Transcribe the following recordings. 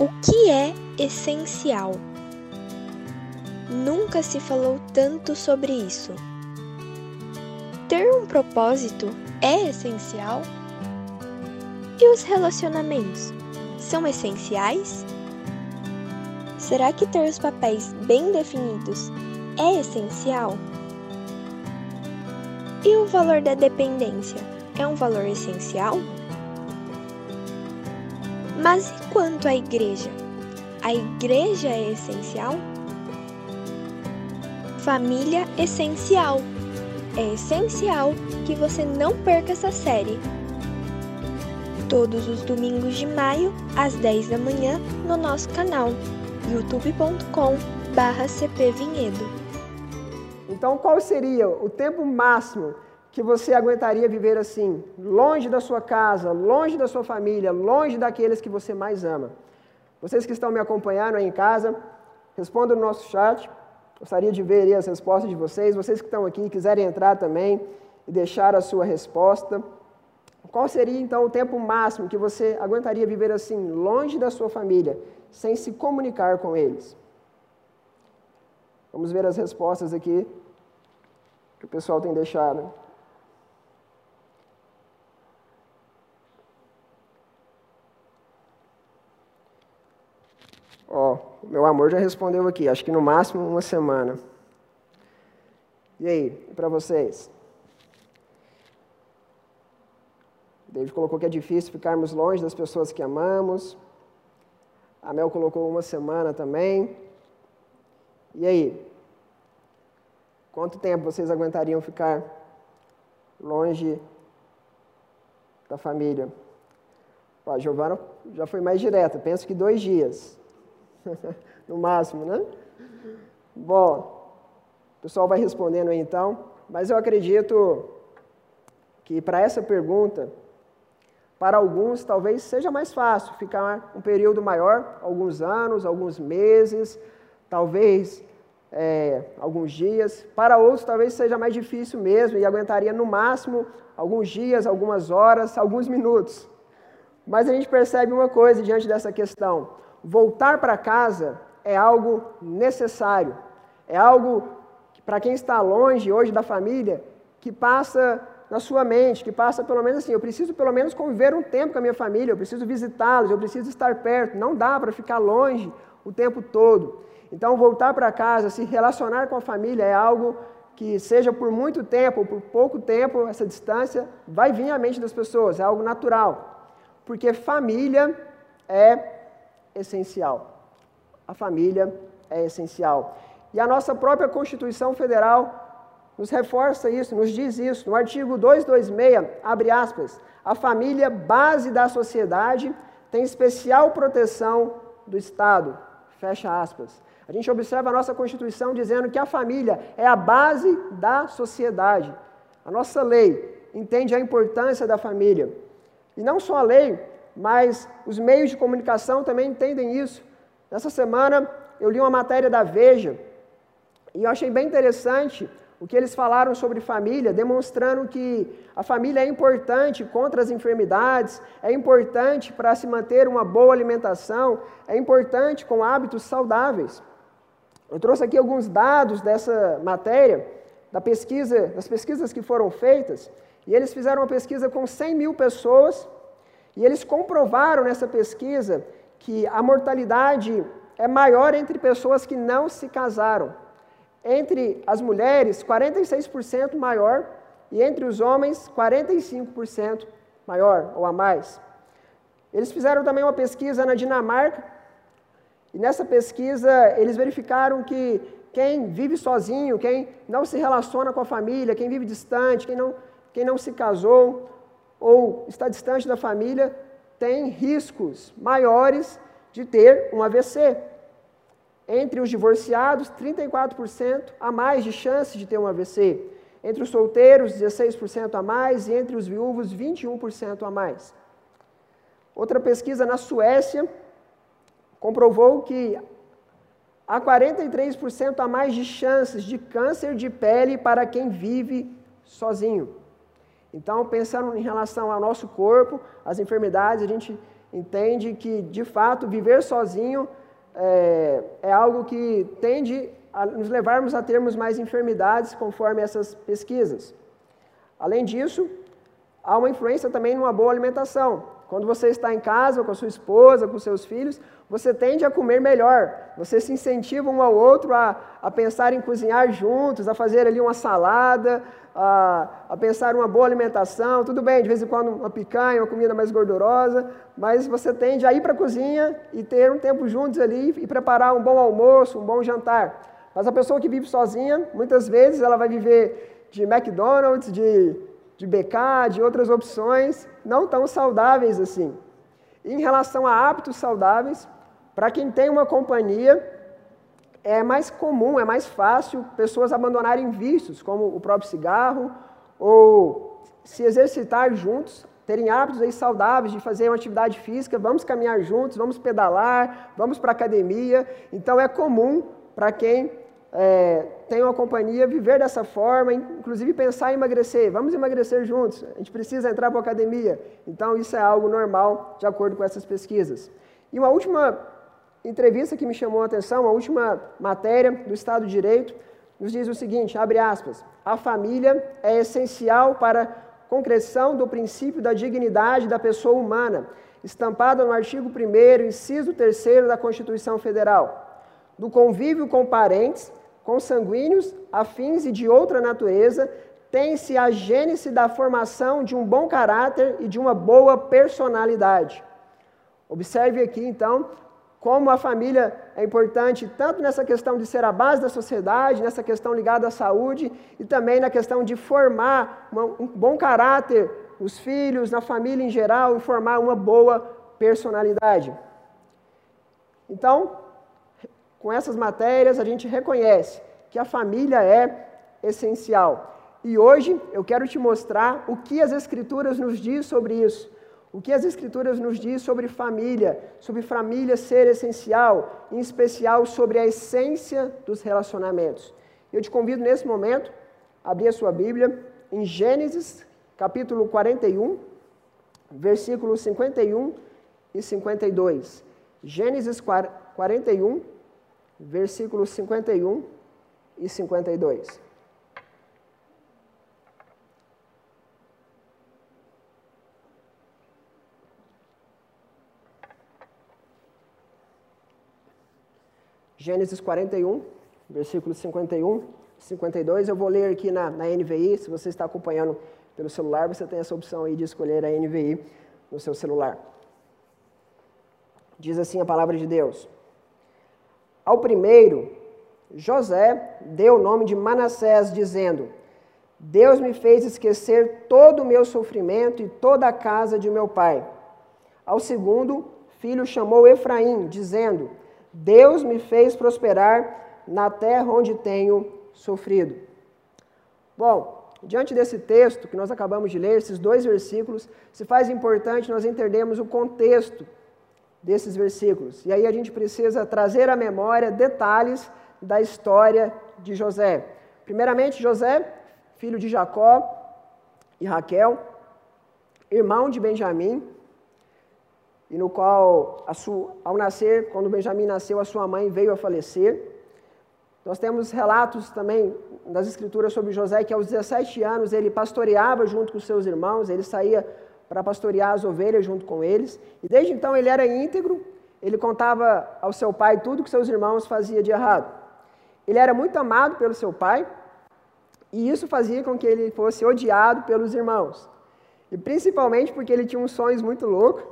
O que é essencial? Nunca se falou tanto sobre isso. Ter um propósito é essencial? E os relacionamentos são essenciais? Será que ter os papéis bem definidos é essencial? E o valor da dependência é um valor essencial? Mas e quanto à igreja? A igreja é essencial? Família essencial. É essencial que você não perca essa série. Todos os domingos de maio, às 10 da manhã, no nosso canal youtube.com/cpvinhedo. Então, qual seria o tempo máximo que você aguentaria viver assim, longe da sua casa, longe da sua família, longe daqueles que você mais ama? Vocês que estão me acompanhando aí em casa, respondam no nosso chat. Gostaria de ver as respostas de vocês. Vocês que estão aqui, quiserem entrar também e deixar a sua resposta. Qual seria então o tempo máximo que você aguentaria viver assim, longe da sua família, sem se comunicar com eles? Vamos ver as respostas aqui que o pessoal tem deixado. Ó, meu amor já respondeu aqui, acho que no máximo uma semana. E aí, para vocês? David colocou que é difícil ficarmos longe das pessoas que amamos. A Mel colocou uma semana também. E aí? Quanto tempo vocês aguentariam ficar longe da família? a Giovana já foi mais direta, penso que dois dias. no máximo, né? Bom, o pessoal vai respondendo aí então, mas eu acredito que para essa pergunta, para alguns talvez seja mais fácil ficar um período maior, alguns anos, alguns meses, talvez é, alguns dias. Para outros talvez seja mais difícil mesmo e aguentaria no máximo alguns dias, algumas horas, alguns minutos. Mas a gente percebe uma coisa diante dessa questão: voltar para casa é algo necessário, é algo para quem está longe hoje da família, que passa na sua mente, que passa pelo menos assim, eu preciso pelo menos conviver um tempo com a minha família, eu preciso visitá-los, eu preciso estar perto, não dá para ficar longe o tempo todo. Então, voltar para casa, se relacionar com a família é algo que, seja por muito tempo ou por pouco tempo, essa distância vai vir à mente das pessoas, é algo natural. Porque família é essencial. A família é essencial. E a nossa própria Constituição Federal nos reforça isso, nos diz isso. No artigo 226, abre aspas, a família, base da sociedade, tem especial proteção do Estado, fecha aspas. A gente observa a nossa Constituição dizendo que a família é a base da sociedade. A nossa lei entende a importância da família. E não só a lei, mas os meios de comunicação também entendem isso. Nessa semana eu li uma matéria da Veja e eu achei bem interessante o que eles falaram sobre família, demonstrando que a família é importante contra as enfermidades, é importante para se manter uma boa alimentação, é importante com hábitos saudáveis. Eu trouxe aqui alguns dados dessa matéria, da pesquisa, das pesquisas que foram feitas, e eles fizeram uma pesquisa com 100 mil pessoas e eles comprovaram nessa pesquisa que a mortalidade é maior entre pessoas que não se casaram. Entre as mulheres, 46% maior, e entre os homens, 45% maior ou a mais. Eles fizeram também uma pesquisa na Dinamarca, e nessa pesquisa eles verificaram que quem vive sozinho, quem não se relaciona com a família, quem vive distante, quem não, quem não se casou, ou está distante da família tem riscos maiores de ter um AVC. Entre os divorciados, 34% a mais de chance de ter um AVC. Entre os solteiros, 16% a mais. E entre os viúvos, 21% a mais. Outra pesquisa na Suécia comprovou que há 43% a mais de chances de câncer de pele para quem vive sozinho. Então, pensando em relação ao nosso corpo, as enfermidades, a gente entende que, de fato, viver sozinho é, é algo que tende a nos levarmos a termos mais enfermidades conforme essas pesquisas. Além disso, há uma influência também numa boa alimentação. Quando você está em casa com a sua esposa, com seus filhos, você tende a comer melhor. Você se incentiva um ao outro a, a pensar em cozinhar juntos, a fazer ali uma salada, a, a pensar uma boa alimentação. Tudo bem, de vez em quando uma picanha, uma comida mais gordurosa, mas você tende a ir para a cozinha e ter um tempo juntos ali e preparar um bom almoço, um bom jantar. Mas a pessoa que vive sozinha, muitas vezes ela vai viver de McDonald's, de, de BK, de outras opções não tão saudáveis assim. E em relação a hábitos saudáveis, para quem tem uma companhia, é mais comum, é mais fácil pessoas abandonarem vícios, como o próprio cigarro, ou se exercitar juntos, terem hábitos aí saudáveis de fazer uma atividade física, vamos caminhar juntos, vamos pedalar, vamos para a academia. Então é comum para quem é, tem uma companhia viver dessa forma, inclusive pensar em emagrecer. Vamos emagrecer juntos, a gente precisa entrar para a academia. Então isso é algo normal, de acordo com essas pesquisas. E uma última entrevista que me chamou a atenção, uma última matéria do Estado de Direito, nos diz o seguinte, abre aspas, a família é essencial para a concreção do princípio da dignidade da pessoa humana, estampada no artigo 1 inciso 3 da Constituição Federal do convívio com parentes, consanguíneos, afins e de outra natureza, tem-se a gênese da formação de um bom caráter e de uma boa personalidade. Observe aqui, então, como a família é importante, tanto nessa questão de ser a base da sociedade, nessa questão ligada à saúde, e também na questão de formar um bom caráter, os filhos, na família em geral, e formar uma boa personalidade. Então, com essas matérias, a gente reconhece que a família é essencial. E hoje eu quero te mostrar o que as Escrituras nos diz sobre isso. O que as Escrituras nos diz sobre família, sobre família ser essencial, em especial sobre a essência dos relacionamentos. Eu te convido nesse momento a abrir a sua Bíblia em Gênesis, capítulo 41, versículos 51 e 52. Gênesis 41, versículos 51 e 52. Gênesis 41, versículos 51 e 52. Eu vou ler aqui na, na NVI. Se você está acompanhando pelo celular, você tem essa opção aí de escolher a NVI no seu celular. Diz assim a palavra de Deus. Ao primeiro, José deu o nome de Manassés, dizendo: Deus me fez esquecer todo o meu sofrimento e toda a casa de meu pai. Ao segundo, filho chamou Efraim, dizendo: Deus me fez prosperar na terra onde tenho sofrido. Bom, diante desse texto que nós acabamos de ler, esses dois versículos, se faz importante nós entendermos o contexto desses versículos. E aí a gente precisa trazer à memória detalhes da história de José. Primeiramente, José, filho de Jacó e Raquel, irmão de Benjamim, e no qual, sua, ao nascer, quando Benjamim nasceu, a sua mãe veio a falecer. Nós temos relatos também das escrituras sobre José que aos 17 anos ele pastoreava junto com seus irmãos, ele saía para pastorear as ovelhas junto com eles. E desde então ele era íntegro, ele contava ao seu pai tudo que seus irmãos faziam de errado. Ele era muito amado pelo seu pai, e isso fazia com que ele fosse odiado pelos irmãos. E principalmente porque ele tinha uns sonhos muito loucos,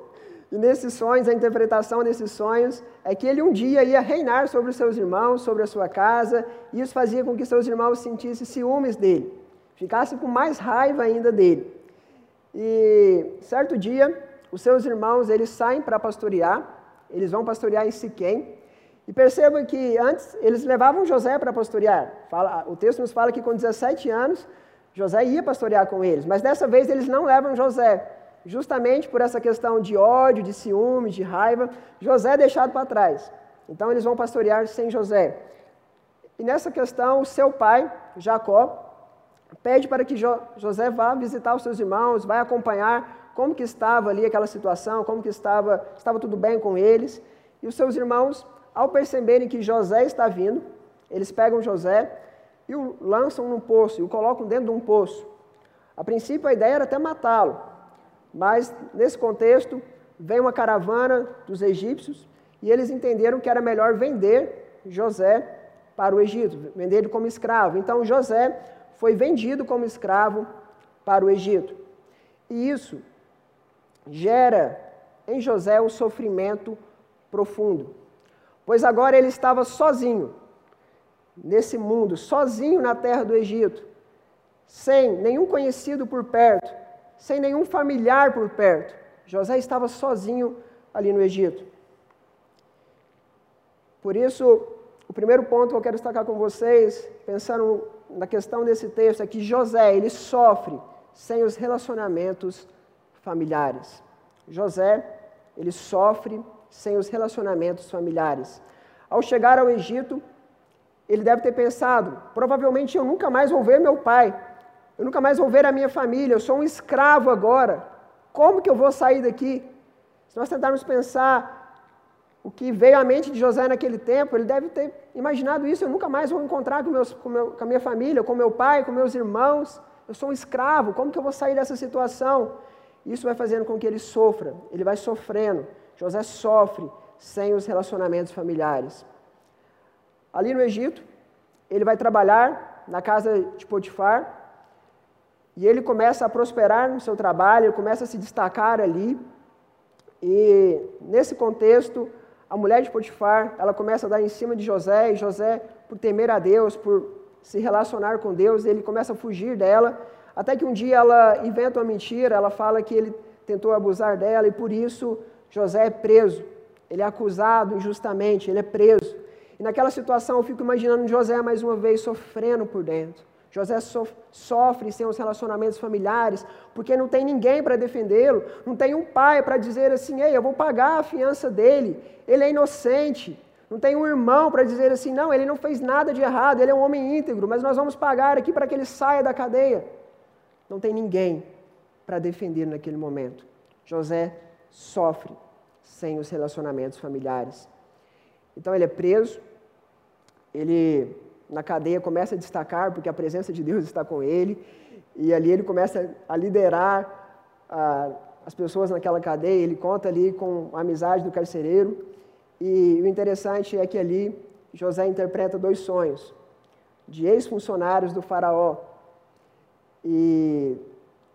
e nesses sonhos, a interpretação desses sonhos é que ele um dia ia reinar sobre os seus irmãos, sobre a sua casa, e isso fazia com que seus irmãos sentissem ciúmes dele, ficassem com mais raiva ainda dele. E certo dia, os seus irmãos, eles saem para pastorear, eles vão pastorear em Siquém, e perceba que antes eles levavam José para pastorear. Fala, o texto nos fala que com 17 anos, José ia pastorear com eles, mas dessa vez eles não levam José, justamente por essa questão de ódio, de ciúme, de raiva, José é deixado para trás. Então eles vão pastorear sem José. E nessa questão, o seu pai, Jacó, pede para que José vá visitar os seus irmãos, vai acompanhar como que estava ali aquela situação, como que estava, estava tudo bem com eles. E os seus irmãos, ao perceberem que José está vindo, eles pegam José e o lançam num poço, e o colocam dentro de um poço. A princípio a ideia era até matá-lo, mas nesse contexto vem uma caravana dos egípcios e eles entenderam que era melhor vender José para o Egito, vender ele como escravo. Então José foi vendido como escravo para o Egito. E isso gera em José um sofrimento profundo, pois agora ele estava sozinho nesse mundo, sozinho na terra do Egito, sem nenhum conhecido por perto, sem nenhum familiar por perto. José estava sozinho ali no Egito. Por isso, o primeiro ponto que eu quero destacar com vocês, pensando na questão desse texto, é que José, ele sofre sem os relacionamentos familiares. José, ele sofre sem os relacionamentos familiares. Ao chegar ao Egito, ele deve ter pensado: provavelmente eu nunca mais vou ver meu pai, eu nunca mais vou ver a minha família, eu sou um escravo agora. Como que eu vou sair daqui? Se nós tentarmos pensar o que veio à mente de José naquele tempo, ele deve ter imaginado isso: eu nunca mais vou encontrar com, meus, com, meu, com a minha família, com meu pai, com meus irmãos. Eu sou um escravo, como que eu vou sair dessa situação? Isso vai fazendo com que ele sofra, ele vai sofrendo. José sofre sem os relacionamentos familiares. Ali no Egito, ele vai trabalhar na casa de Potifar e ele começa a prosperar no seu trabalho, ele começa a se destacar ali. E nesse contexto, a mulher de Potifar, ela começa a dar em cima de José, e José, por temer a Deus, por se relacionar com Deus, ele começa a fugir dela, até que um dia ela inventa uma mentira, ela fala que ele tentou abusar dela, e por isso José é preso. Ele é acusado injustamente, ele é preso. E naquela situação eu fico imaginando José mais uma vez sofrendo por dentro. José sofre sem os relacionamentos familiares, porque não tem ninguém para defendê-lo, não tem um pai para dizer assim: ei, eu vou pagar a fiança dele, ele é inocente. Não tem um irmão para dizer assim: não, ele não fez nada de errado, ele é um homem íntegro, mas nós vamos pagar aqui para que ele saia da cadeia. Não tem ninguém para defender naquele momento. José sofre sem os relacionamentos familiares. Então ele é preso, ele na cadeia começa a destacar porque a presença de Deus está com ele, e ali ele começa a liderar a, as pessoas naquela cadeia, ele conta ali com a amizade do carcereiro, e o interessante é que ali José interpreta dois sonhos de ex-funcionários do faraó. E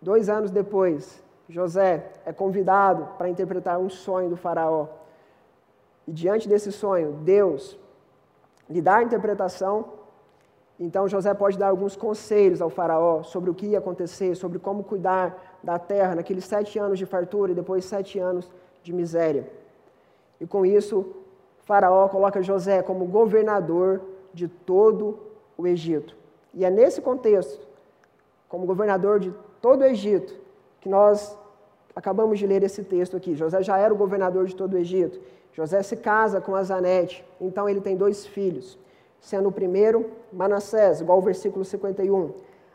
dois anos depois, José é convidado para interpretar um sonho do faraó. E diante desse sonho, Deus lhe dá a interpretação. Então José pode dar alguns conselhos ao faraó sobre o que ia acontecer, sobre como cuidar da terra naqueles sete anos de fartura e depois sete anos de miséria. E com isso, faraó coloca José como governador de todo o Egito. E é nesse contexto, como governador de todo o Egito, que nós acabamos de ler esse texto aqui. José já era o governador de todo o Egito. José se casa com Azanete, então ele tem dois filhos, sendo o primeiro Manassés, igual o versículo 51.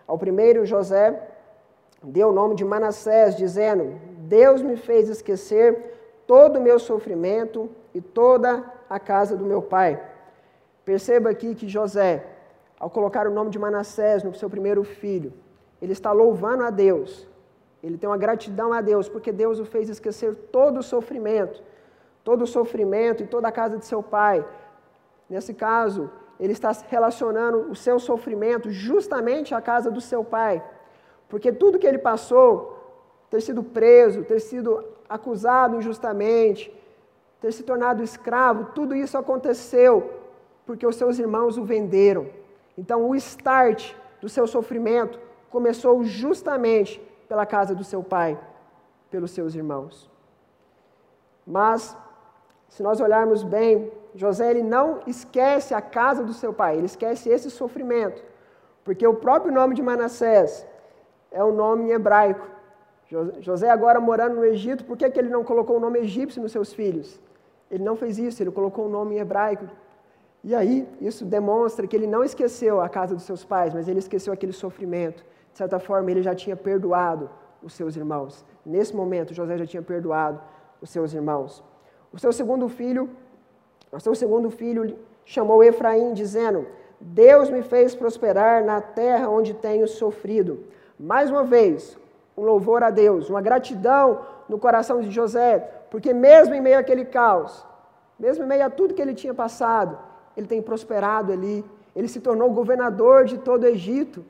Ao primeiro, José deu o nome de Manassés, dizendo: Deus me fez esquecer todo o meu sofrimento e toda a casa do meu pai. Perceba aqui que José, ao colocar o nome de Manassés no seu primeiro filho, ele está louvando a Deus. Ele tem uma gratidão a Deus, porque Deus o fez esquecer todo o sofrimento todo o sofrimento e toda a casa de seu pai. Nesse caso, ele está relacionando o seu sofrimento justamente à casa do seu pai. Porque tudo que ele passou, ter sido preso, ter sido acusado injustamente, ter se tornado escravo, tudo isso aconteceu porque os seus irmãos o venderam. Então, o start do seu sofrimento começou justamente pela casa do seu pai, pelos seus irmãos. Mas se nós olharmos bem, José ele não esquece a casa do seu pai, ele esquece esse sofrimento, porque o próprio nome de Manassés é um nome em hebraico. José agora morando no Egito, por que, que ele não colocou o nome egípcio nos seus filhos? Ele não fez isso, ele colocou o nome em hebraico. E aí, isso demonstra que ele não esqueceu a casa dos seus pais, mas ele esqueceu aquele sofrimento. De certa forma, ele já tinha perdoado os seus irmãos. Nesse momento, José já tinha perdoado os seus irmãos. O seu segundo filho, o seu segundo filho chamou Efraim, dizendo: Deus me fez prosperar na terra onde tenho sofrido. Mais uma vez, um louvor a Deus, uma gratidão no coração de José, porque mesmo em meio àquele caos, mesmo em meio a tudo que ele tinha passado, ele tem prosperado ali. Ele se tornou governador de todo o Egito.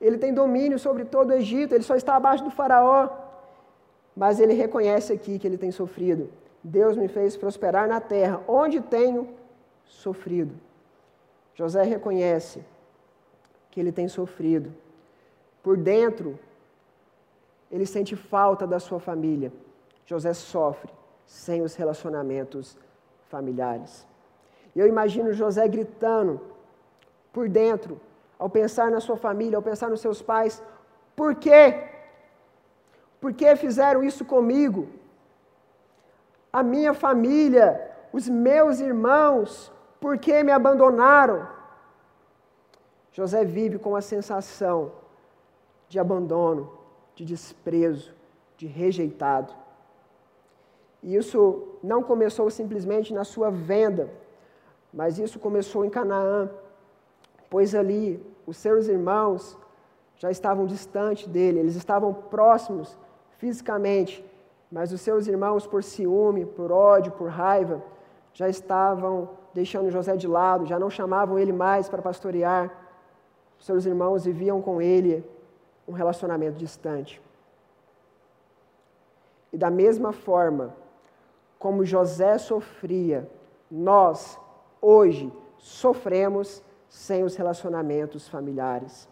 Ele tem domínio sobre todo o Egito. Ele só está abaixo do Faraó. Mas ele reconhece aqui que ele tem sofrido. Deus me fez prosperar na terra, onde tenho sofrido. José reconhece que ele tem sofrido. Por dentro, ele sente falta da sua família. José sofre sem os relacionamentos familiares. E eu imagino José gritando por dentro, ao pensar na sua família, ao pensar nos seus pais: por quê? Por que fizeram isso comigo? A minha família, os meus irmãos, por que me abandonaram? José vive com a sensação de abandono, de desprezo, de rejeitado. E isso não começou simplesmente na sua venda, mas isso começou em Canaã, pois ali os seus irmãos já estavam distante dele, eles estavam próximos fisicamente, mas os seus irmãos, por ciúme, por ódio, por raiva, já estavam deixando José de lado, já não chamavam ele mais para pastorear. Os seus irmãos viviam com ele um relacionamento distante. E da mesma forma como José sofria, nós, hoje, sofremos sem os relacionamentos familiares.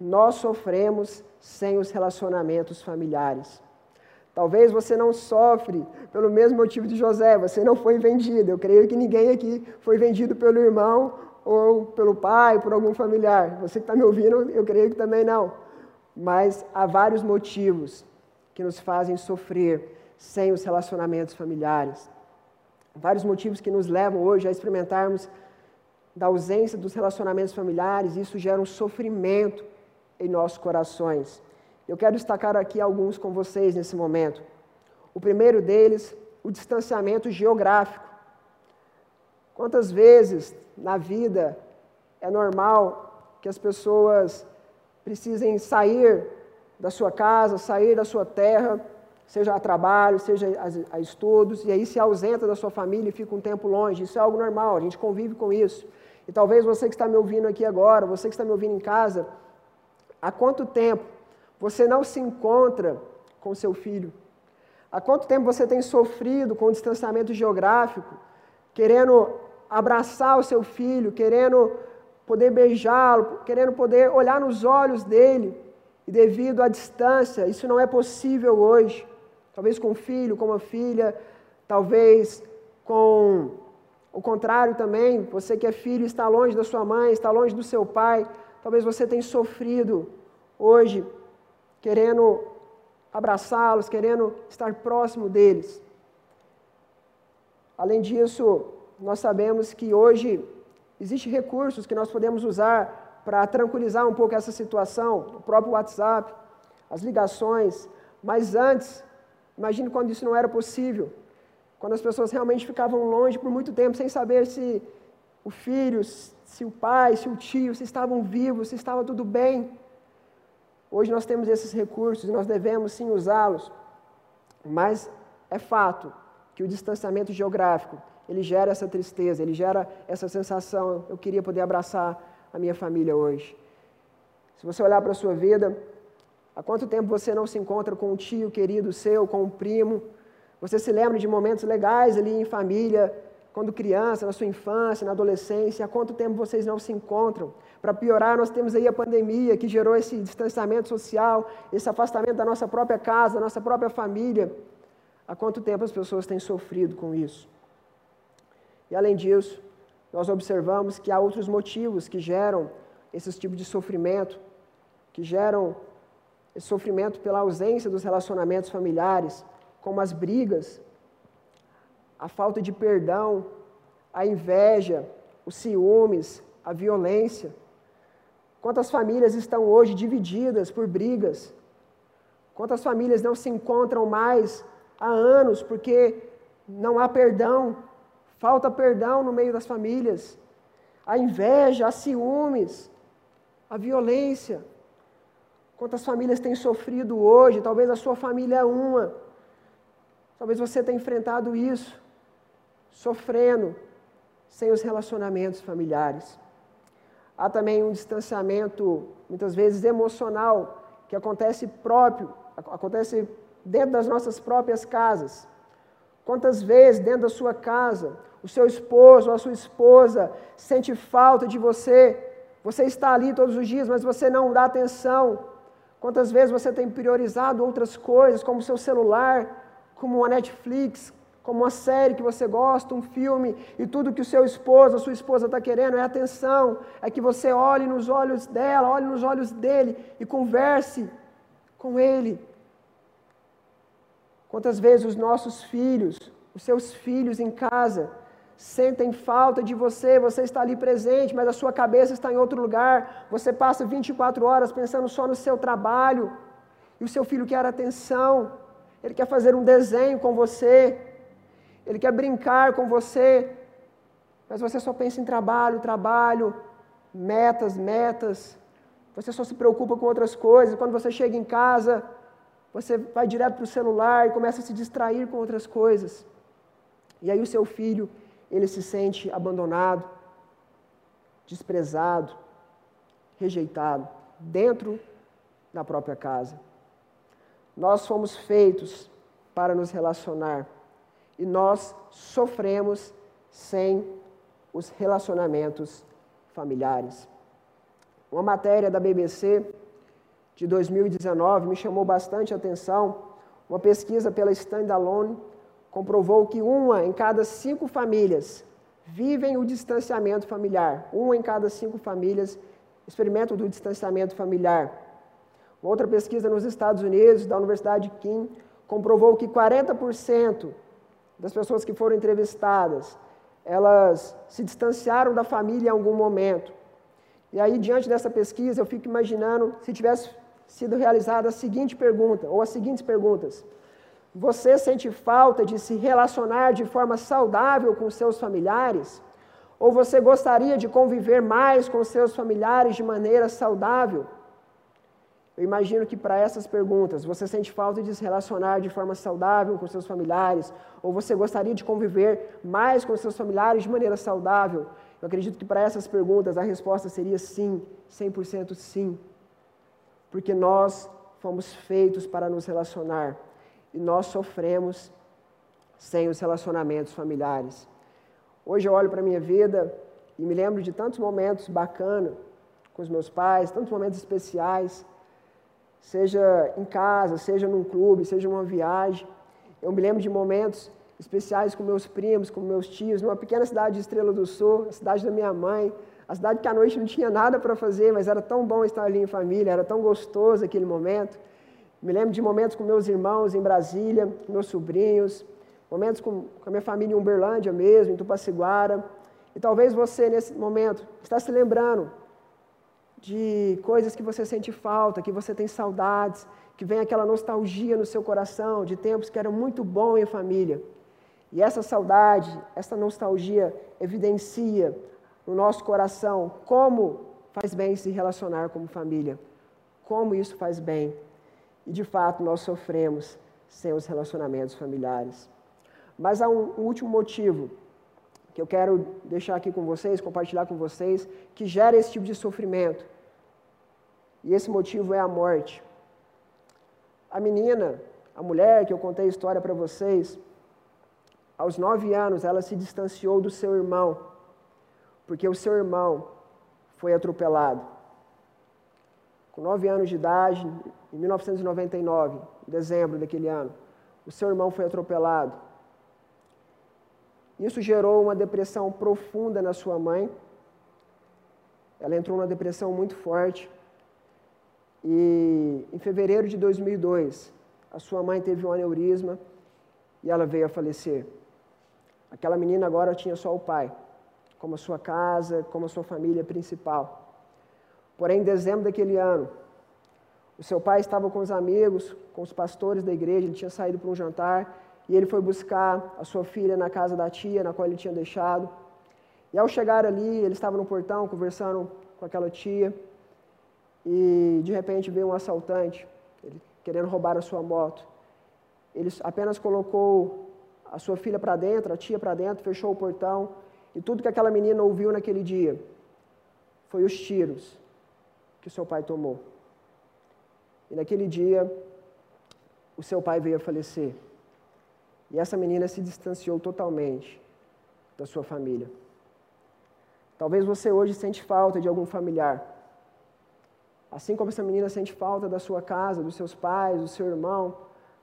Nós sofremos sem os relacionamentos familiares. Talvez você não sofre pelo mesmo motivo de José, você não foi vendido. Eu creio que ninguém aqui foi vendido pelo irmão ou pelo pai, por algum familiar. Você que está me ouvindo, eu creio que também não. Mas há vários motivos que nos fazem sofrer sem os relacionamentos familiares. Vários motivos que nos levam hoje a experimentarmos da ausência dos relacionamentos familiares, isso gera um sofrimento em nossos corações. Eu quero destacar aqui alguns com vocês nesse momento. O primeiro deles, o distanciamento geográfico. Quantas vezes na vida é normal que as pessoas precisem sair da sua casa, sair da sua terra, seja a trabalho, seja a, estudos, e aí se ausenta da sua família e fica um tempo longe. Isso é algo normal, a gente convive com isso. E talvez você que está me ouvindo aqui agora, você que está me ouvindo em casa, há quanto tempo você não se encontra com seu filho? Há quanto tempo você tem sofrido com o distanciamento geográfico, querendo abraçar o seu filho, querendo poder beijá-lo, querendo poder olhar nos olhos dele, e devido à distância, isso não é possível hoje. Talvez com o filho, com uma filha, talvez com o contrário também, você que é filho está longe da sua mãe, está longe do seu pai, talvez você tenha sofrido hoje querendo abraçá-los, querendo estar próximo deles. Além disso, nós sabemos que hoje existem recursos que nós podemos usar para tranquilizar um pouco essa situação, o próprio WhatsApp, as ligações, mas antes, imagine quando isso não era possível. Quando as pessoas realmente ficavam longe por muito tempo, sem saber se o filho, se o pai, se o tio, se estavam vivos, se estava tudo bem. Hoje nós temos esses recursos e nós devemos sim usá-los. Mas é fato que o distanciamento geográfico, ele gera essa tristeza, ele gera essa sensação, eu queria poder abraçar a minha família hoje. Se você olhar para a sua vida, há quanto tempo você não se encontra com um tio querido seu, com um primo, você se lembra de momentos legais ali em família, quando criança, na sua infância, na adolescência? Há quanto tempo vocês não se encontram? Para piorar, nós temos aí a pandemia que gerou esse distanciamento social, esse afastamento da nossa própria casa, da nossa própria família. Há quanto tempo as pessoas têm sofrido com isso? E além disso, nós observamos que há outros motivos que geram esse tipo de sofrimento, que geram esse sofrimento pela ausência dos relacionamentos familiares, como as brigas, a falta de perdão, a inveja, os ciúmes, a violência. Quantas famílias estão hoje divididas por brigas? Quantas famílias não se encontram mais há anos porque não há perdão, falta perdão no meio das famílias. A inveja, a ciúmes, a violência. Quantas famílias têm sofrido hoje? Talvez a sua família é uma. Talvez você tenha enfrentado isso, sofrendo sem os relacionamentos familiares. Há também um distanciamento, muitas vezes emocional, que acontece próprio, acontece dentro das nossas próprias casas. Quantas vezes dentro da sua casa o seu esposo ou a sua esposa sente falta de você? Você está ali todos os dias, mas você não dá atenção. Quantas vezes você tem priorizado outras coisas, como o seu celular, como uma Netflix, como uma série que você gosta, um filme, e tudo que o seu esposo, a sua esposa está querendo é atenção, é que você olhe nos olhos dela, olhe nos olhos dele e converse com ele. Quantas vezes os nossos filhos, os seus filhos em casa, sentem falta de você, você está ali presente, mas a sua cabeça está em outro lugar, você passa 24 horas pensando só no seu trabalho, e o seu filho quer atenção, ele quer fazer um desenho com você, ele quer brincar com você, mas você só pensa em trabalho, trabalho, metas, metas. Você só se preocupa com outras coisas. Quando você chega em casa, você vai direto para o celular e começa a se distrair com outras coisas. E aí o seu filho, ele se sente abandonado, desprezado, rejeitado, dentro da própria casa. Nós fomos feitos para nos relacionar e nós sofremos sem os relacionamentos familiares. Uma matéria da BBC de 2019 me chamou bastante atenção. Uma pesquisa pela Standalone comprovou que uma em cada cinco famílias vivem o distanciamento familiar. Uma em cada cinco famílias experimentam do distanciamento familiar. Outra pesquisa nos Estados Unidos, da Universidade de King, comprovou que 40% das pessoas que foram entrevistadas, elas se distanciaram da família em algum momento. E aí, diante dessa pesquisa, eu fico imaginando se tivesse sido realizada a seguinte pergunta, ou as seguintes perguntas. Você sente falta de se relacionar de forma saudável com seus familiares? Ou você gostaria de conviver mais com seus familiares de maneira saudável? Eu imagino que para essas perguntas, você sente falta de se relacionar de forma saudável com seus familiares, ou você gostaria de conviver mais com seus familiares de maneira saudável? Eu acredito que para essas perguntas a resposta seria sim, 100% sim. Porque nós fomos feitos para nos relacionar e nós sofremos sem os relacionamentos familiares. Hoje eu olho para a minha vida e me lembro de tantos momentos bacanas com os meus pais, tantos momentos especiais seja em casa, seja num clube, seja numa viagem. Eu me lembro de momentos especiais com meus primos, com meus tios, numa pequena cidade de Estrela do Sul, a cidade da minha mãe, a cidade que à noite não tinha nada para fazer, mas era tão bom estar ali em família, era tão gostoso aquele momento. Me lembro de momentos com meus irmãos em Brasília, com meus sobrinhos, momentos com, com a minha família em Uberlândia mesmo, em Tupaciguara. E talvez você, nesse momento, está se lembrando de coisas que você sente falta, que você tem saudades, que vem aquela nostalgia no seu coração de tempos que eram muito bons em família. E essa saudade, essa nostalgia evidencia no nosso coração como faz bem se relacionar como família, como isso faz bem. E de fato nós sofremos sem os relacionamentos familiares. Mas há um último motivo que eu quero deixar aqui com vocês, compartilhar com vocês, que gera esse tipo de sofrimento. E esse motivo é a morte. A menina, a mulher que eu contei a história para vocês, aos nove anos ela se distanciou do seu irmão, porque o seu irmão foi atropelado. Com nove anos de idade, em 1999, em dezembro daquele ano, o seu irmão foi atropelado. Isso gerou uma depressão profunda na sua mãe. Ela entrou numa depressão muito forte. E em fevereiro de 2002, a sua mãe teve um aneurisma e ela veio a falecer. Aquela menina agora tinha só o pai, como a sua casa, como a sua família principal. Porém, em dezembro daquele ano, O seu pai estava com os amigos, com os pastores da igreja, ele tinha saído para um jantar e ele foi buscar a sua filha na casa da tia, na qual ele tinha deixado. E ao chegar ali, ele estava no portão conversando com aquela tia e de repente veio um assaltante, ele, querendo roubar a sua moto. Ele apenas colocou a sua filha para dentro, a tia para dentro, fechou o portão e tudo que aquela menina ouviu naquele dia foi os tiros que seu pai tomou. E naquele dia, o seu pai veio a falecer. E essa menina se distanciou totalmente da sua família. Talvez você hoje sente falta de algum familiar. Assim como essa menina sente falta da sua casa, dos seus pais, do seu irmão,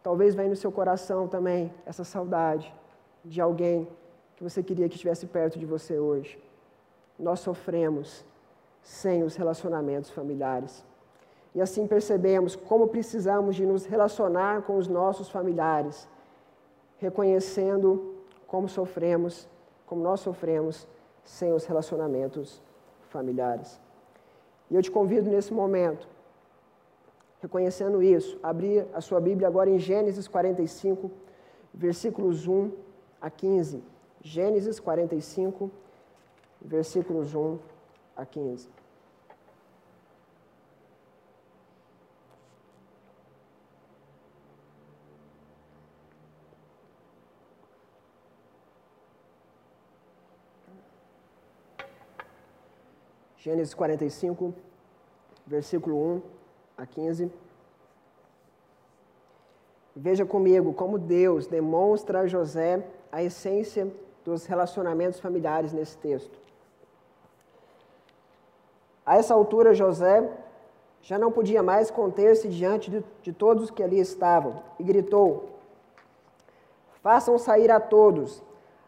talvez venha no seu coração também essa saudade de alguém que você queria que estivesse perto de você hoje. Nós sofremos sem os relacionamentos familiares. E assim percebemos como precisamos de nos relacionar com os nossos familiares, reconhecendo como sofremos, como nós sofremos sem os relacionamentos familiares. E eu te convido nesse momento, reconhecendo isso, abrir a sua Bíblia agora em Gênesis 45, versículos 1 a 15. Gênesis 45, versículos 1 a 15. Gênesis 45, versículo 1 a 15. Veja comigo como Deus demonstra a José a essência dos relacionamentos familiares nesse texto. A essa altura, José já não podia mais conter-se diante de, de todos que ali estavam e gritou: Façam sair a todos.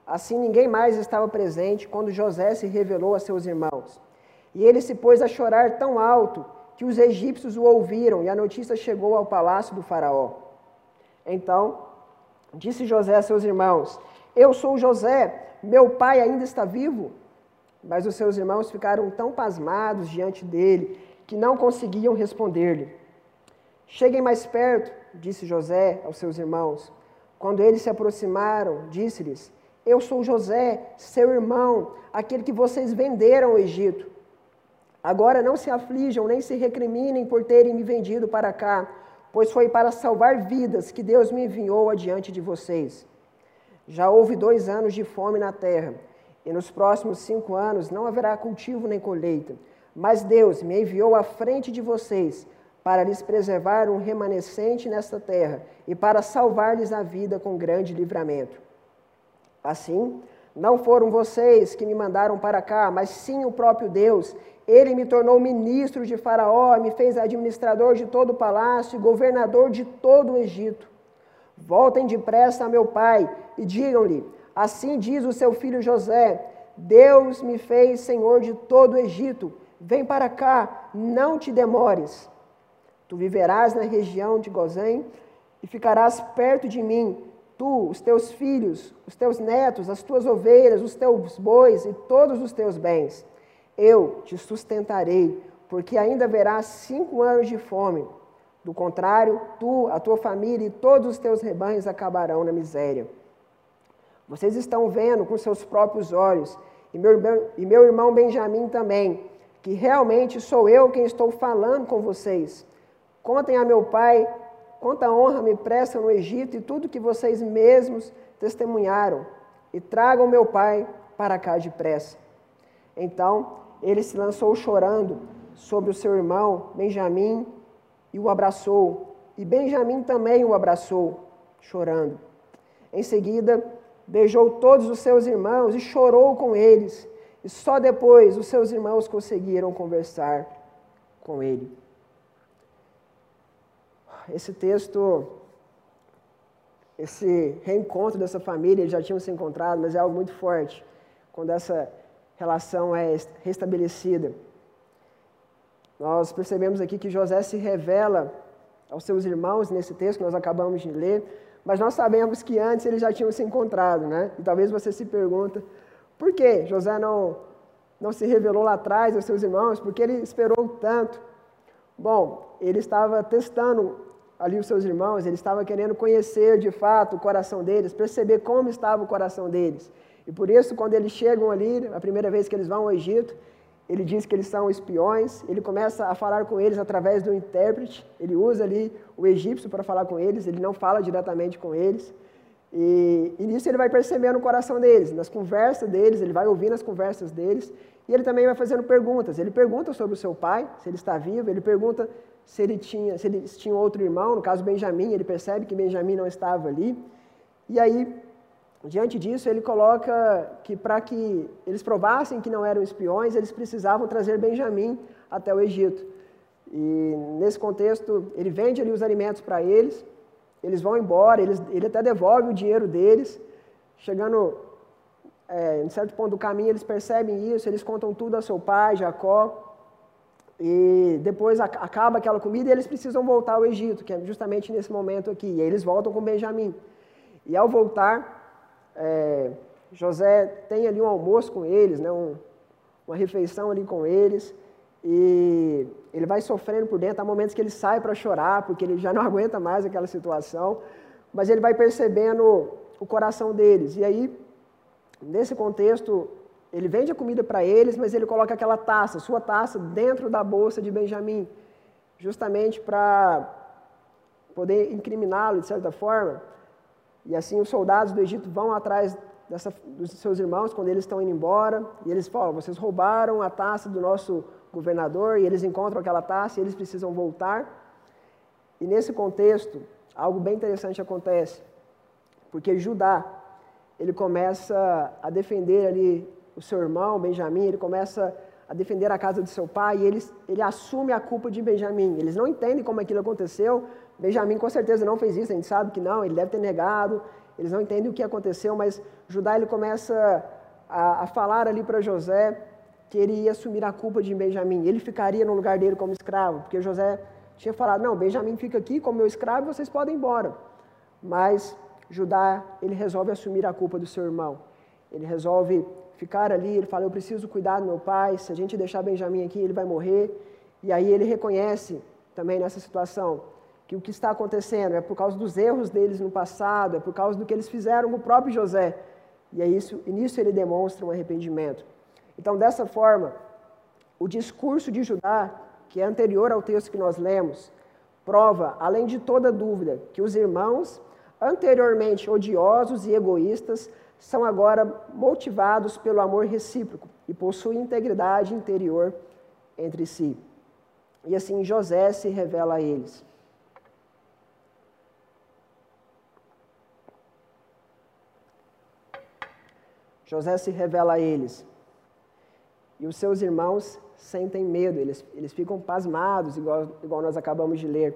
Assim ninguém mais estava presente quando José se revelou a seus irmãos. E ele se pôs a chorar tão alto que os egípcios o ouviram, e a notícia chegou ao palácio do Faraó. Então disse José a seus irmãos: Eu sou José, meu pai ainda está vivo? Mas os seus irmãos ficaram tão pasmados diante dele que não conseguiam responder-lhe. Cheguem mais perto, disse José aos seus irmãos. Quando eles se aproximaram, disse-lhes: Eu sou José, seu irmão, aquele que vocês venderam ao Egito. Agora não se aflijam nem se recriminem por terem me vendido para cá, pois foi para salvar vidas que Deus me enviou adiante de vocês. Já houve dois anos de fome na terra, e nos próximos cinco anos não haverá cultivo nem colheita. Mas Deus me enviou à frente de vocês para lhes preservar um remanescente nesta terra e para salvar-lhes a vida com grande livramento. Assim, não foram vocês que me mandaram para cá, mas sim o próprio Deus ele me tornou ministro de Faraó, me fez administrador de todo o palácio e governador de todo o Egito. Voltem depressa a meu pai e digam-lhe: Assim diz o seu filho José: Deus me fez senhor de todo o Egito. Vem para cá, não te demores. Tu viverás na região de Gozém e ficarás perto de mim, tu, os teus filhos, os teus netos, as tuas ovelhas, os teus bois e todos os teus bens eu te sustentarei, porque ainda haverá cinco anos de fome. Do contrário, tu, a tua família e todos os teus rebanhos acabarão na miséria. Vocês estão vendo com seus próprios olhos, e meu, e meu irmão Benjamim também, que realmente sou eu quem estou falando com vocês. Contem a meu pai quanta honra me prestam no Egito e tudo que vocês mesmos testemunharam, e tragam meu pai para cá depressa. Então ele se lançou chorando sobre o seu irmão Benjamim e o abraçou. E Benjamim também o abraçou, chorando. Em seguida, beijou todos os seus irmãos e chorou com eles. E só depois os seus irmãos conseguiram conversar com ele. Esse texto, esse reencontro dessa família, eles já tinham se encontrado, mas é algo muito forte. Quando essa relação é restabelecida. Nós percebemos aqui que José se revela aos seus irmãos nesse texto que nós acabamos de ler, mas nós sabemos que antes eles já tinham se encontrado, né? E talvez você se pergunta, por que José não, não se revelou lá atrás aos seus irmãos? Por que ele esperou tanto? Bom, ele estava testando ali os seus irmãos, ele estava querendo conhecer de fato o coração deles, perceber como estava o coração deles. E por isso, quando eles chegam ali, a primeira vez que eles vão ao Egito, ele diz que eles são espiões, ele começa a falar com eles através do intérprete, ele usa ali o egípcio para falar com eles, ele não fala diretamente com eles. E, e nisso ele vai percebendo o coração deles, nas conversas deles, ele vai ouvindo as conversas deles, e ele também vai fazendo perguntas. Ele pergunta sobre o seu pai, se ele está vivo, ele pergunta se ele tinha, se eles tinham outro irmão, no caso Benjamim, ele percebe que Benjamim não estava ali. E aí, diante disso, ele coloca que para que eles provassem que não eram espiões, eles precisavam trazer Benjamim até o Egito. E nesse contexto, ele vende ali os alimentos para eles, eles vão embora, eles, ele até devolve o dinheiro deles. Chegando é, em certo ponto do caminho, eles percebem isso, eles contam tudo a seu pai, Jacó. E depois acaba aquela comida e eles precisam voltar ao Egito, que é justamente nesse momento aqui. E eles voltam com Benjamim. E ao voltar, é, José tem ali um almoço com eles, né, um, uma refeição ali com eles. E ele vai sofrendo por dentro. Há momentos que ele sai para chorar, porque ele já não aguenta mais aquela situação. Mas ele vai percebendo o coração deles. E aí, nesse contexto, ele vende a comida para eles, mas ele coloca aquela taça, sua taça, dentro da bolsa de Benjamim, justamente para poder incriminá-lo de certa forma. E assim os soldados do Egito vão atrás dessa, dos seus irmãos quando eles estão indo embora, e eles falam: vocês roubaram a taça do nosso governador, e eles encontram aquela taça e eles precisam voltar. E nesse contexto, algo bem interessante acontece, porque Judá, ele começa a defender ali o seu irmão, Benjamim, ele começa a defender a casa de seu pai e ele, ele assume a culpa de Benjamim. Eles não entendem como aquilo aconteceu. Benjamim com certeza não fez isso, a gente sabe que não, ele deve ter negado. Eles não entendem o que aconteceu, mas Judá ele começa a, a falar ali para José que ele ia assumir a culpa de Benjamim. Ele ficaria no lugar dele como escravo, porque José tinha falado: não, Benjamim fica aqui como meu escravo vocês podem ir embora. Mas Judá ele resolve assumir a culpa do seu irmão. Ele resolve ficar ali, ele fala: Eu preciso cuidar do meu pai, se a gente deixar Benjamim aqui, ele vai morrer. E aí ele reconhece também nessa situação que o que está acontecendo é por causa dos erros deles no passado, é por causa do que eles fizeram com o próprio José. E, é isso, e nisso ele demonstra um arrependimento. Então, dessa forma, o discurso de Judá, que é anterior ao texto que nós lemos, prova, além de toda dúvida, que os irmãos, anteriormente odiosos e egoístas, são agora motivados pelo amor recíproco e possuem integridade interior entre si. E assim José se revela a eles. José se revela a eles. E os seus irmãos sentem medo, eles, eles ficam pasmados, igual, igual nós acabamos de ler.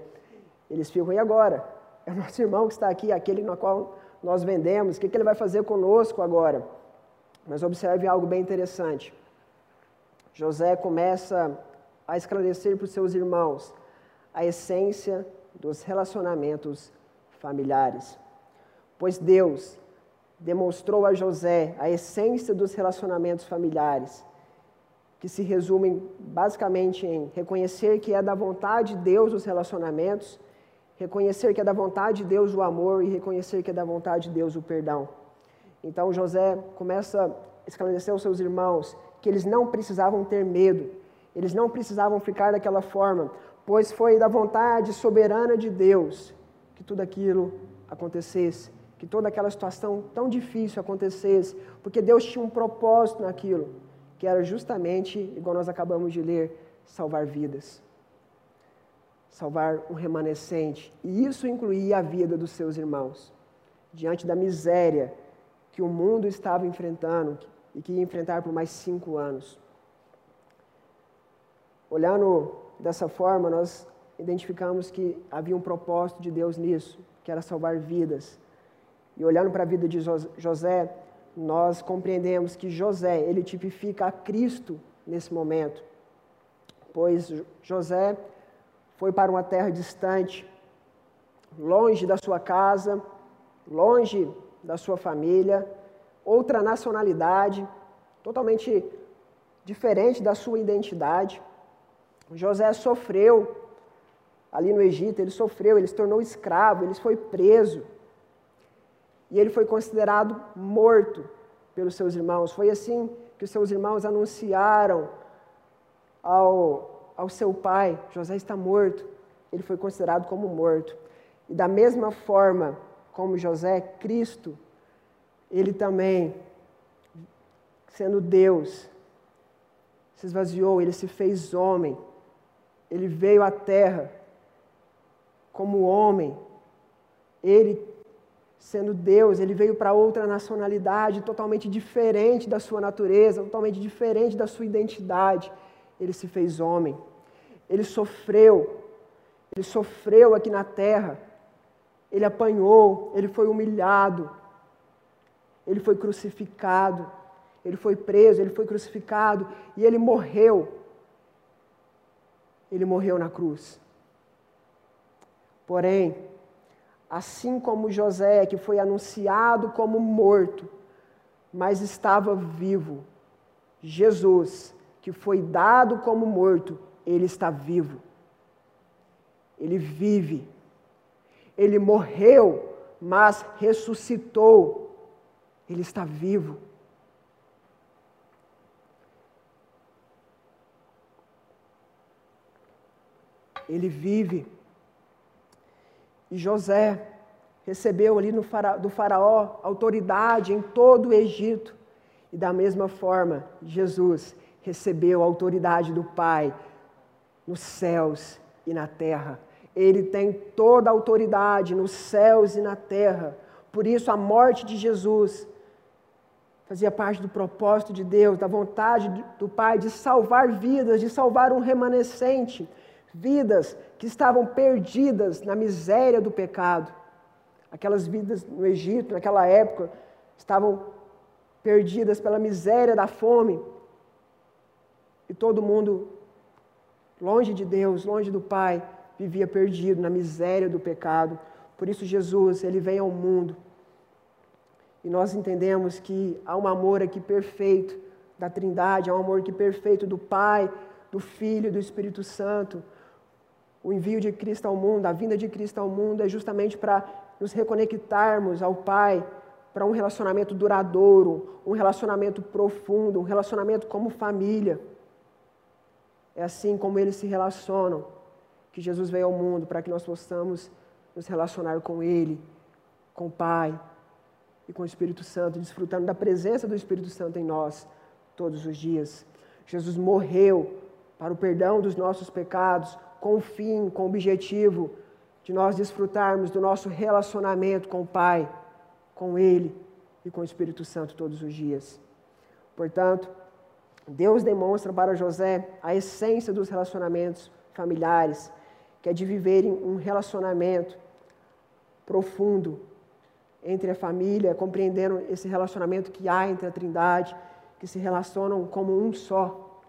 Eles ficam, e agora? É o nosso irmão que está aqui, aquele no qual nós vendemos, o que, que ele vai fazer conosco agora? Mas observe algo bem interessante. José começa a esclarecer para os seus irmãos a essência dos relacionamentos familiares. Pois Deus demonstrou a José a essência dos relacionamentos familiares, que se resumem basicamente em reconhecer que é da vontade de Deus os relacionamentos reconhecer que é da vontade de Deus o amor e reconhecer que é da vontade de Deus o perdão. Então José começa a esclarecer aos seus irmãos que eles não precisavam ter medo, eles não precisavam ficar daquela forma, pois foi da vontade soberana de Deus que tudo aquilo acontecesse, que toda aquela situação tão difícil acontecesse, porque Deus tinha um propósito naquilo, que era justamente, igual nós acabamos de ler, salvar vidas salvar um remanescente. E isso incluía a vida dos seus irmãos. Diante da miséria que o mundo estava enfrentando e que ia enfrentar por mais cinco anos. Olhando dessa forma, nós identificamos que havia um propósito de Deus nisso, que era salvar vidas. E olhando para a vida de José, nós compreendemos que José, ele tipifica a Cristo nesse momento. Pois José foi para uma terra distante, longe da sua casa, longe da sua família, outra nacionalidade, totalmente diferente da sua identidade. José sofreu ali no Egito, ele sofreu, ele se tornou escravo, ele foi preso. E ele foi considerado morto pelos seus irmãos. Foi assim que os seus irmãos anunciaram ao, ao seu pai: José está morto. Ele foi considerado como morto. E da mesma forma como José, Cristo, ele também, sendo Deus, se esvaziou, ele se fez homem, ele veio à terra como homem. Ele, sendo Deus, ele veio para outra nacionalidade totalmente diferente da sua natureza, totalmente diferente da sua identidade. Ele se fez homem. Ele sofreu. Ele sofreu aqui na terra. Ele apanhou, ele foi humilhado. Ele foi crucificado. Ele foi preso, ele foi crucificado e ele morreu. Ele morreu na cruz. Porém, assim como José, que foi anunciado como morto, mas estava vivo, Jesus, que foi dado como morto, ele está vivo. Ele vive. Ele morreu, mas ressuscitou. Ele está vivo. Ele vive. E José recebeu ali faraó, do faraó autoridade em todo o Egito. E da mesma forma, Jesus recebeu a autoridade do Pai nos céus e na terra. Ele tem toda a autoridade nos céus e na terra. Por isso, a morte de Jesus fazia parte do propósito de Deus, da vontade do Pai de salvar vidas, de salvar um remanescente vidas que estavam perdidas na miséria do pecado. Aquelas vidas no Egito, naquela época, estavam perdidas pela miséria da fome. E todo mundo, longe de Deus, longe do Pai, vivia perdido na miséria do pecado. Por isso, Jesus, ele vem ao mundo. E nós entendemos que há um amor aqui perfeito da Trindade, há um amor aqui perfeito do Pai, do Filho e do Espírito Santo o envio de Cristo ao mundo, a vinda de Cristo ao mundo é justamente para nos reconectarmos ao Pai, para um relacionamento duradouro, um relacionamento profundo, um relacionamento como família. É assim como eles se relacionam que Jesus veio ao mundo para que nós possamos nos relacionar com Ele, com o Pai e com o Espírito Santo, desfrutando da presença do Espírito Santo em nós todos os dias. Jesus morreu para o perdão dos nossos pecados, com o fim, com o objetivo de nós desfrutarmos do nosso relacionamento com o Pai, com Ele e com o Espírito Santo todos os dias. Portanto, Deus demonstra para José a essência dos relacionamentos familiares, que é de viverem um relacionamento profundo entre a família, compreendendo esse relacionamento que há entre a Trindade, que se relacionam como um só,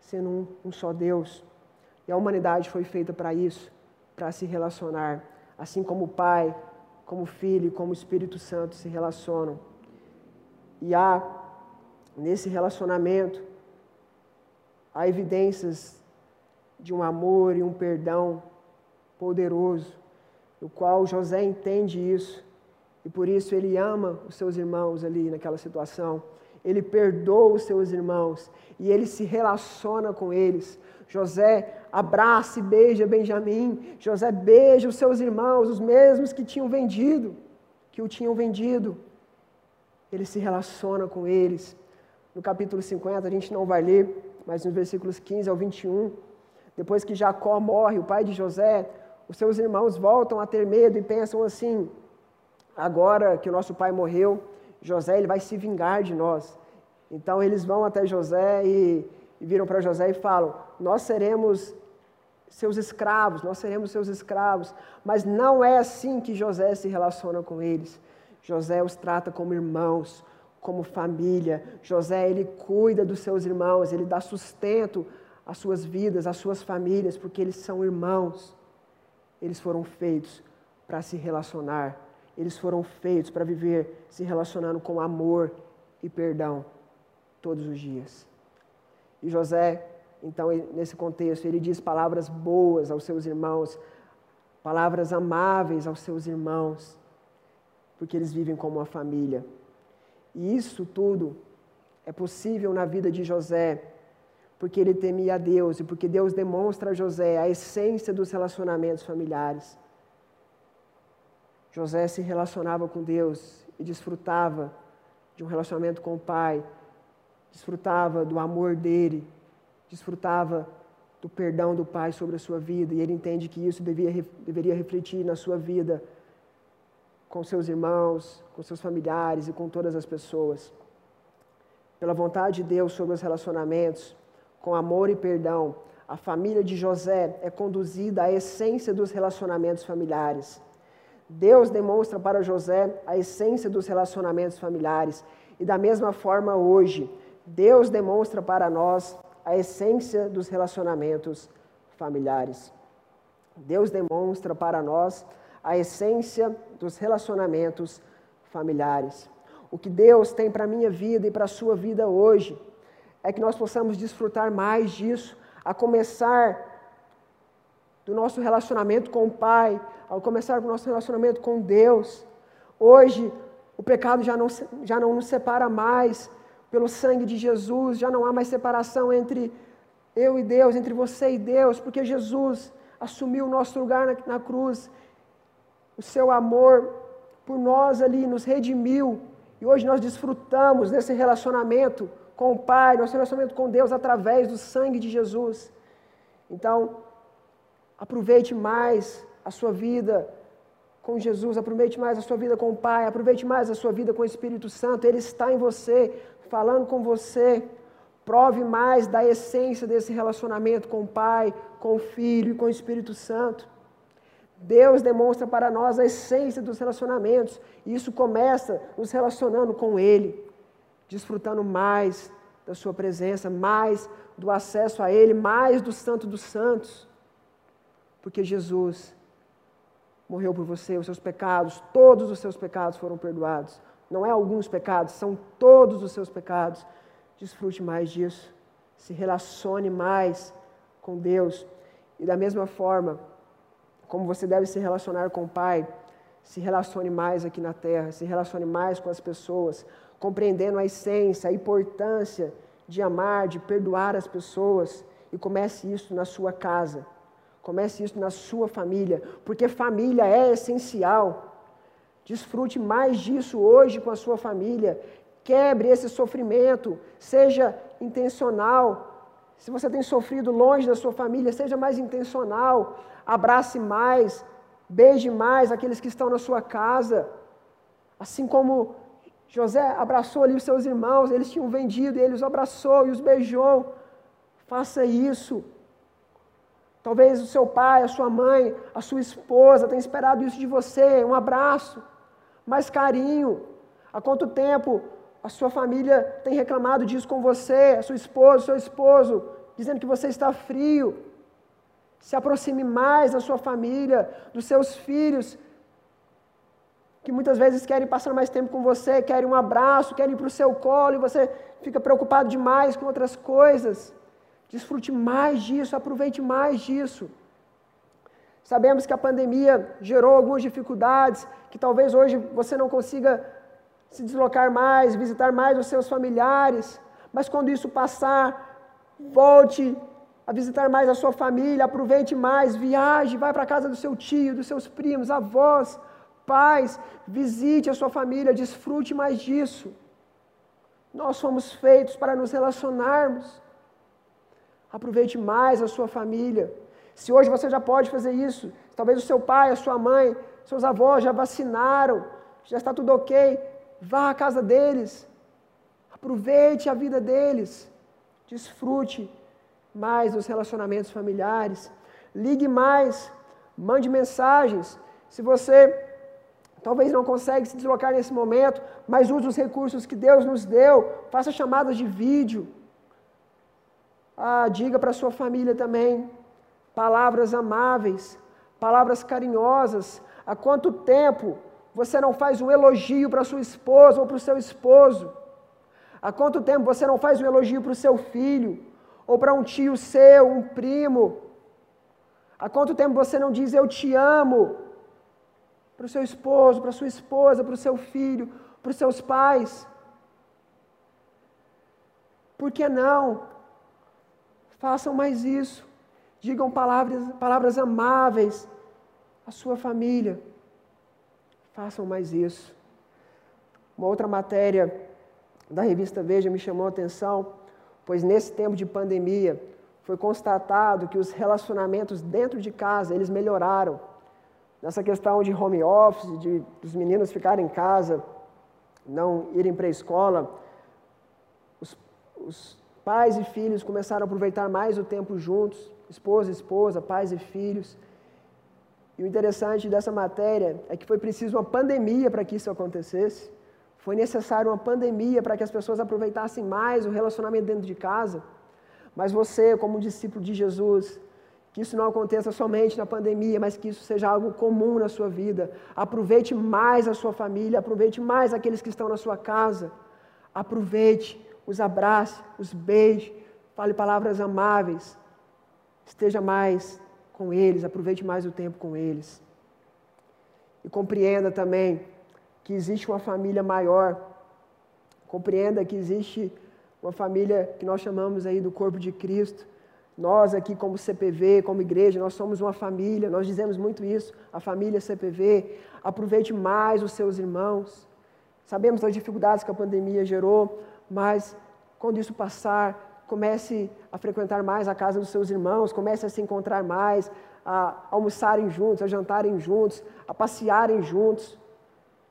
sendo um, um só Deus. E a humanidade foi feita para isso, para se relacionar, assim como o Pai, como o Filho, como o Espírito Santo se relacionam. E há nesse relacionamento há evidências de um amor e um perdão poderoso, no qual José entende isso e por isso ele ama os seus irmãos ali naquela situação. Ele perdoa os seus irmãos e ele se relaciona com eles. José abraça e beija Benjamim. José beija os seus irmãos, os mesmos que tinham vendido, que o tinham vendido. Ele se relaciona com eles. No capítulo 50, a gente não vai ler, mas nos versículos 15 ao 21, depois que Jacó morre, o pai de José, os seus irmãos voltam a ter medo e pensam assim: agora que o nosso pai morreu, José ele vai se vingar de nós. Então eles vão até José e, e viram para José e falam: Nós seremos seus escravos, nós seremos seus escravos. Mas não é assim que José se relaciona com eles. José os trata como irmãos, como família. José, ele cuida dos seus irmãos, ele dá sustento às suas vidas, às suas famílias, porque eles são irmãos. Eles foram feitos para se relacionar. Eles foram feitos para viver se relacionando com amor e perdão todos os dias. E José Então, nesse contexto, ele diz palavras boas aos seus irmãos, palavras amáveis aos seus irmãos, porque eles vivem como uma família. E isso tudo é possível na vida de José, porque ele temia a Deus e porque Deus demonstra a José a essência dos relacionamentos familiares. José se relacionava com Deus e desfrutava de um relacionamento com o Pai, desfrutava do amor dele, desfrutava do perdão do Pai sobre a sua vida, e ele entende que isso devia, deveria refletir na sua vida com seus irmãos, com seus familiares e com todas as pessoas. Pela vontade de Deus sobre os relacionamentos, com amor e perdão, a família de José é conduzida à essência dos relacionamentos familiares. Deus demonstra para José a essência dos relacionamentos familiares. E da mesma forma, hoje, Deus demonstra para nós a essência dos relacionamentos familiares. Deus demonstra para nós a essência dos relacionamentos familiares. O que Deus tem para a minha vida e para a sua vida hoje é que nós possamos desfrutar mais disso, a começar do nosso relacionamento com o Pai, ao começar o nosso relacionamento com Deus. Hoje, o pecado já não, já não nos separa mais, pelo sangue de Jesus, já não há mais separação entre eu e Deus, entre você e Deus, porque Jesus assumiu o nosso lugar na, na cruz, o seu amor por nós ali nos redimiu, e hoje nós desfrutamos desse relacionamento com o Pai, nosso relacionamento com Deus através do sangue de Jesus. Então, aproveite mais a sua vida com Jesus, aproveite mais a sua vida com o Pai, aproveite mais a sua vida com o Espírito Santo, Ele está em você, falando com você. Prove mais da essência desse relacionamento com o Pai, com o Filho e com o Espírito Santo. Deus demonstra para nós a essência dos relacionamentos, e isso começa nos relacionando com Ele, desfrutando mais da Sua presença, mais do acesso a Ele, mais do Santo dos Santos, porque Jesus morreu por você, os seus pecados, todos os seus pecados foram perdoados não é alguns pecados, são todos os seus pecados. Desfrute mais disso. Se relacione mais com Deus. E da mesma forma, como você deve se relacionar com o Pai, se relacione mais aqui na terra, se relacione mais com as pessoas, compreendendo a essência, a importância de amar, de perdoar as pessoas. E comece isso na sua casa. Comece isso na sua família, porque família é essencial. Desfrute mais disso hoje com a sua família. Quebre esse sofrimento, seja intencional. Se você tem sofrido longe da sua família, seja mais intencional. Abrace mais, beije mais aqueles que estão na sua casa. Assim como José abraçou ali os seus irmãos, eles tinham vendido, ele os abraçou e os beijou. Faça isso. Talvez o seu pai, a sua mãe, a sua esposa tenham esperado isso de você, um abraço mais carinho. Há quanto tempo a sua família tem reclamado disso com você, a sua esposa, seu esposo, dizendo que você está frio? Se aproxime mais da sua família, dos seus filhos, que muitas vezes querem passar mais tempo com você, querem um abraço, querem ir para o seu colo e você fica preocupado demais com outras coisas. Desfrute mais disso, aproveite mais disso. Sabemos que a pandemia gerou algumas dificuldades, que talvez hoje você não consiga se deslocar mais, visitar mais os seus familiares, mas quando isso passar, volte a visitar mais a sua família, aproveite mais, viaje, vai para a casa do seu tio, dos seus primos, avós, pais, visite a sua família, desfrute mais disso. Nós fomos feitos para nos relacionarmos. Aproveite mais a sua família. Se hoje você já pode fazer isso, talvez o seu pai, a sua mãe, seus avós já vacinaram, já está tudo ok, vá à casa deles, aproveite a vida deles, desfrute mais dos relacionamentos familiares, ligue mais, mande mensagens. Se você talvez não consegue se deslocar nesse momento, mas use os recursos que Deus nos deu, faça chamadas de vídeo. Ah, diga para sua família também palavras amáveis, palavras carinhosas. Há quanto tempo você não faz um elogio para sua esposa ou para o seu esposo? Há quanto tempo você não faz um elogio para o seu filho ou para um tio seu, um primo? Há quanto tempo você não diz eu te amo? Para o seu esposo, para sua esposa, para o seu filho, para os seus pais? Por que não? Façam mais isso. Digam palavras, palavras amáveis à sua família. Façam mais isso. Uma outra matéria da revista Veja me chamou a atenção, pois nesse tempo de pandemia foi constatado que os relacionamentos dentro de casa, eles melhoraram. Nessa questão de home office, de os meninos ficarem em casa, não irem para a escola, os, os pais e filhos começaram a aproveitar mais o tempo juntos, esposa e esposa, pais e filhos. E o interessante dessa matéria é que foi preciso uma pandemia para que isso acontecesse. Foi necessário uma pandemia para que as pessoas aproveitassem mais o relacionamento dentro de casa. Mas você, como discípulo de Jesus, que isso não aconteça somente na pandemia, mas que isso seja algo comum na sua vida. Aproveite mais a sua família, aproveite mais aqueles que estão na sua casa. Aproveite, os abrace, os beije, fale palavras amáveis. Esteja mais com eles, aproveite mais o tempo com eles. E compreenda também que existe uma família maior. Compreenda que existe uma família que nós chamamos aí do corpo de Cristo. Nós aqui como CPV, como igreja, nós somos uma família, nós dizemos muito isso, a família CPV. Aproveite mais os seus irmãos. Sabemos das dificuldades que a pandemia gerou, mas quando isso passar, comece a frequentar mais a casa dos seus irmãos, comece a se encontrar mais, a almoçarem juntos, a jantarem juntos, a passearem juntos.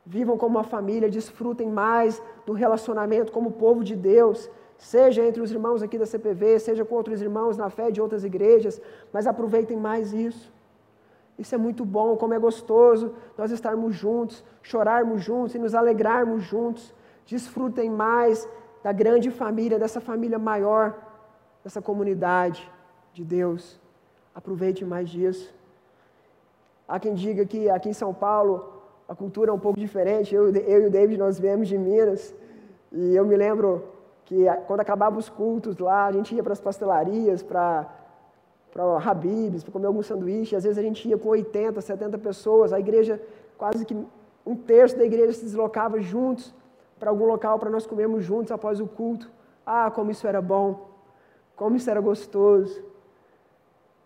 Vivam como uma família, desfrutem mais do relacionamento como povo de Deus, seja entre os irmãos aqui da CPV, seja com outros irmãos na fé de outras igrejas, mas aproveitem mais isso. Isso é muito bom, como é gostoso nós estarmos juntos, chorarmos juntos e nos alegrarmos juntos. Desfrutem mais da grande família, dessa família maior, dessa comunidade de Deus. Aproveite mais disso. Há quem diga que aqui em São Paulo a cultura é um pouco diferente. Eu, eu e o David, nós viemos de Minas, e eu me lembro que quando acabavam os cultos lá, a gente ia para as pastelarias, para para Habib's, para comer algum sanduíche, às vezes a gente ia com 80, 70 pessoas, a igreja, quase que um terço da igreja se deslocava juntos para algum local para nós comermos juntos após o culto. Ah, como isso era bom, como isso era gostoso.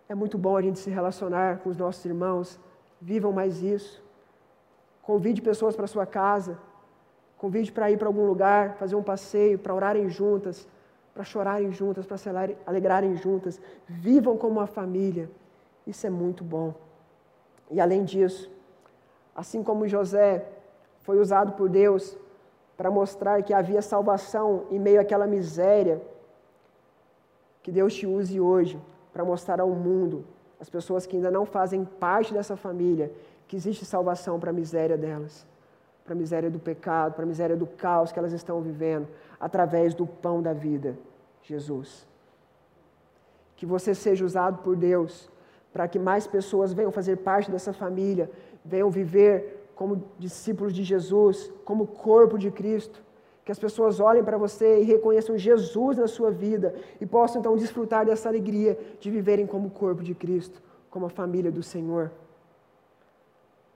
É muito bom a gente se relacionar com os nossos irmãos, vivam mais isso. Convide pessoas para sua casa. Convide para ir para algum lugar, fazer um passeio, para orarem juntas, para chorarem juntas, para se alegrarem juntas. Vivam como uma família. Isso é muito bom. E além disso, assim como José foi usado por Deus para mostrar que havia salvação em meio àquela miséria, que Deus te use hoje para mostrar ao mundo, as pessoas que ainda não fazem parte dessa família, que existe salvação para a miséria delas, para a miséria do pecado, para a miséria do caos que elas estão vivendo, através do pão da vida, Jesus. Que você seja usado por Deus para que mais pessoas venham fazer parte dessa família, venham viver como discípulos de Jesus, como corpo de Cristo. Que as pessoas olhem para você e reconheçam Jesus na sua vida e possam então desfrutar dessa alegria de viverem como corpo de Cristo, como a família do Senhor.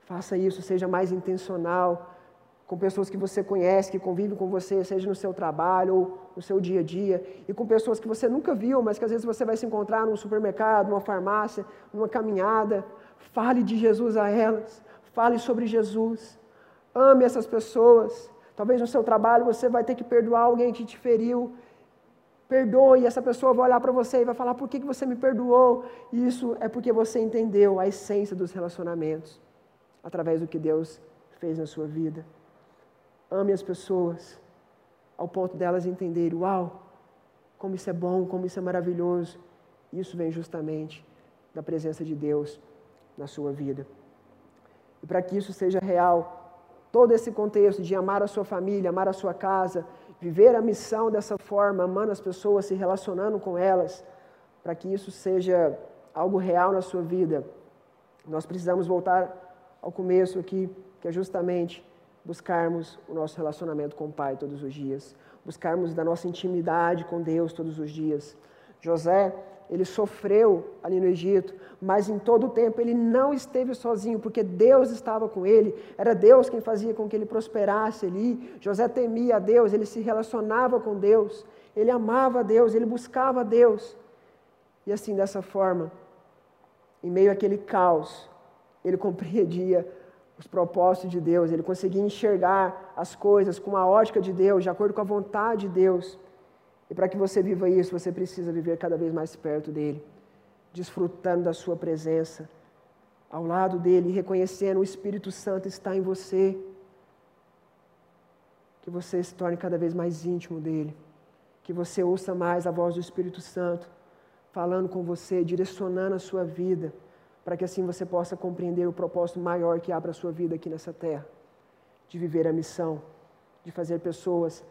Faça isso, seja mais intencional com pessoas que você conhece, que convivem com você, seja no seu trabalho ou no seu dia a dia, e com pessoas que você nunca viu, mas que às vezes você vai se encontrar num supermercado, numa farmácia, numa caminhada. Fale de Jesus a elas, fale sobre Jesus. Ame essas pessoas. Talvez no seu trabalho você vai ter que perdoar alguém que te feriu. Perdoe, essa pessoa vai olhar para você e vai falar: por que você me perdoou? E isso é porque você entendeu a essência dos relacionamentos através do que Deus fez na sua vida. Ame as pessoas ao ponto delas entenderem: uau, como isso é bom, como isso é maravilhoso. Isso vem justamente da presença de Deus na sua vida. E para que isso seja real, todo esse contexto de amar a sua família, amar a sua casa, viver a missão dessa forma, amando as pessoas, se relacionando com elas, para que isso seja algo real na sua vida, nós precisamos voltar ao começo aqui, que é justamente buscarmos o nosso relacionamento com o Pai todos os dias, buscarmos da nossa intimidade com Deus todos os dias, José, ele sofreu ali no Egito, mas em todo o tempo ele não esteve sozinho, porque Deus estava com ele, era Deus quem fazia com que ele prosperasse ali. José temia a Deus, ele se relacionava com Deus, ele amava a Deus, ele buscava a Deus. E assim, dessa forma, em meio àquele caos, ele compreendia os propósitos de Deus, ele conseguia enxergar as coisas com a ótica de Deus, de acordo com a vontade de Deus. E para que você viva isso, você precisa viver cada vez mais perto dele, desfrutando da sua presença, ao lado dele, reconhecendo o Espírito Santo está em você. Que você se torne cada vez mais íntimo dele, que você ouça mais a voz do Espírito Santo falando com você, direcionando a sua vida para que assim você possa compreender o propósito maior que abre a sua vida aqui nessa terra, de viver a missão, de fazer pessoas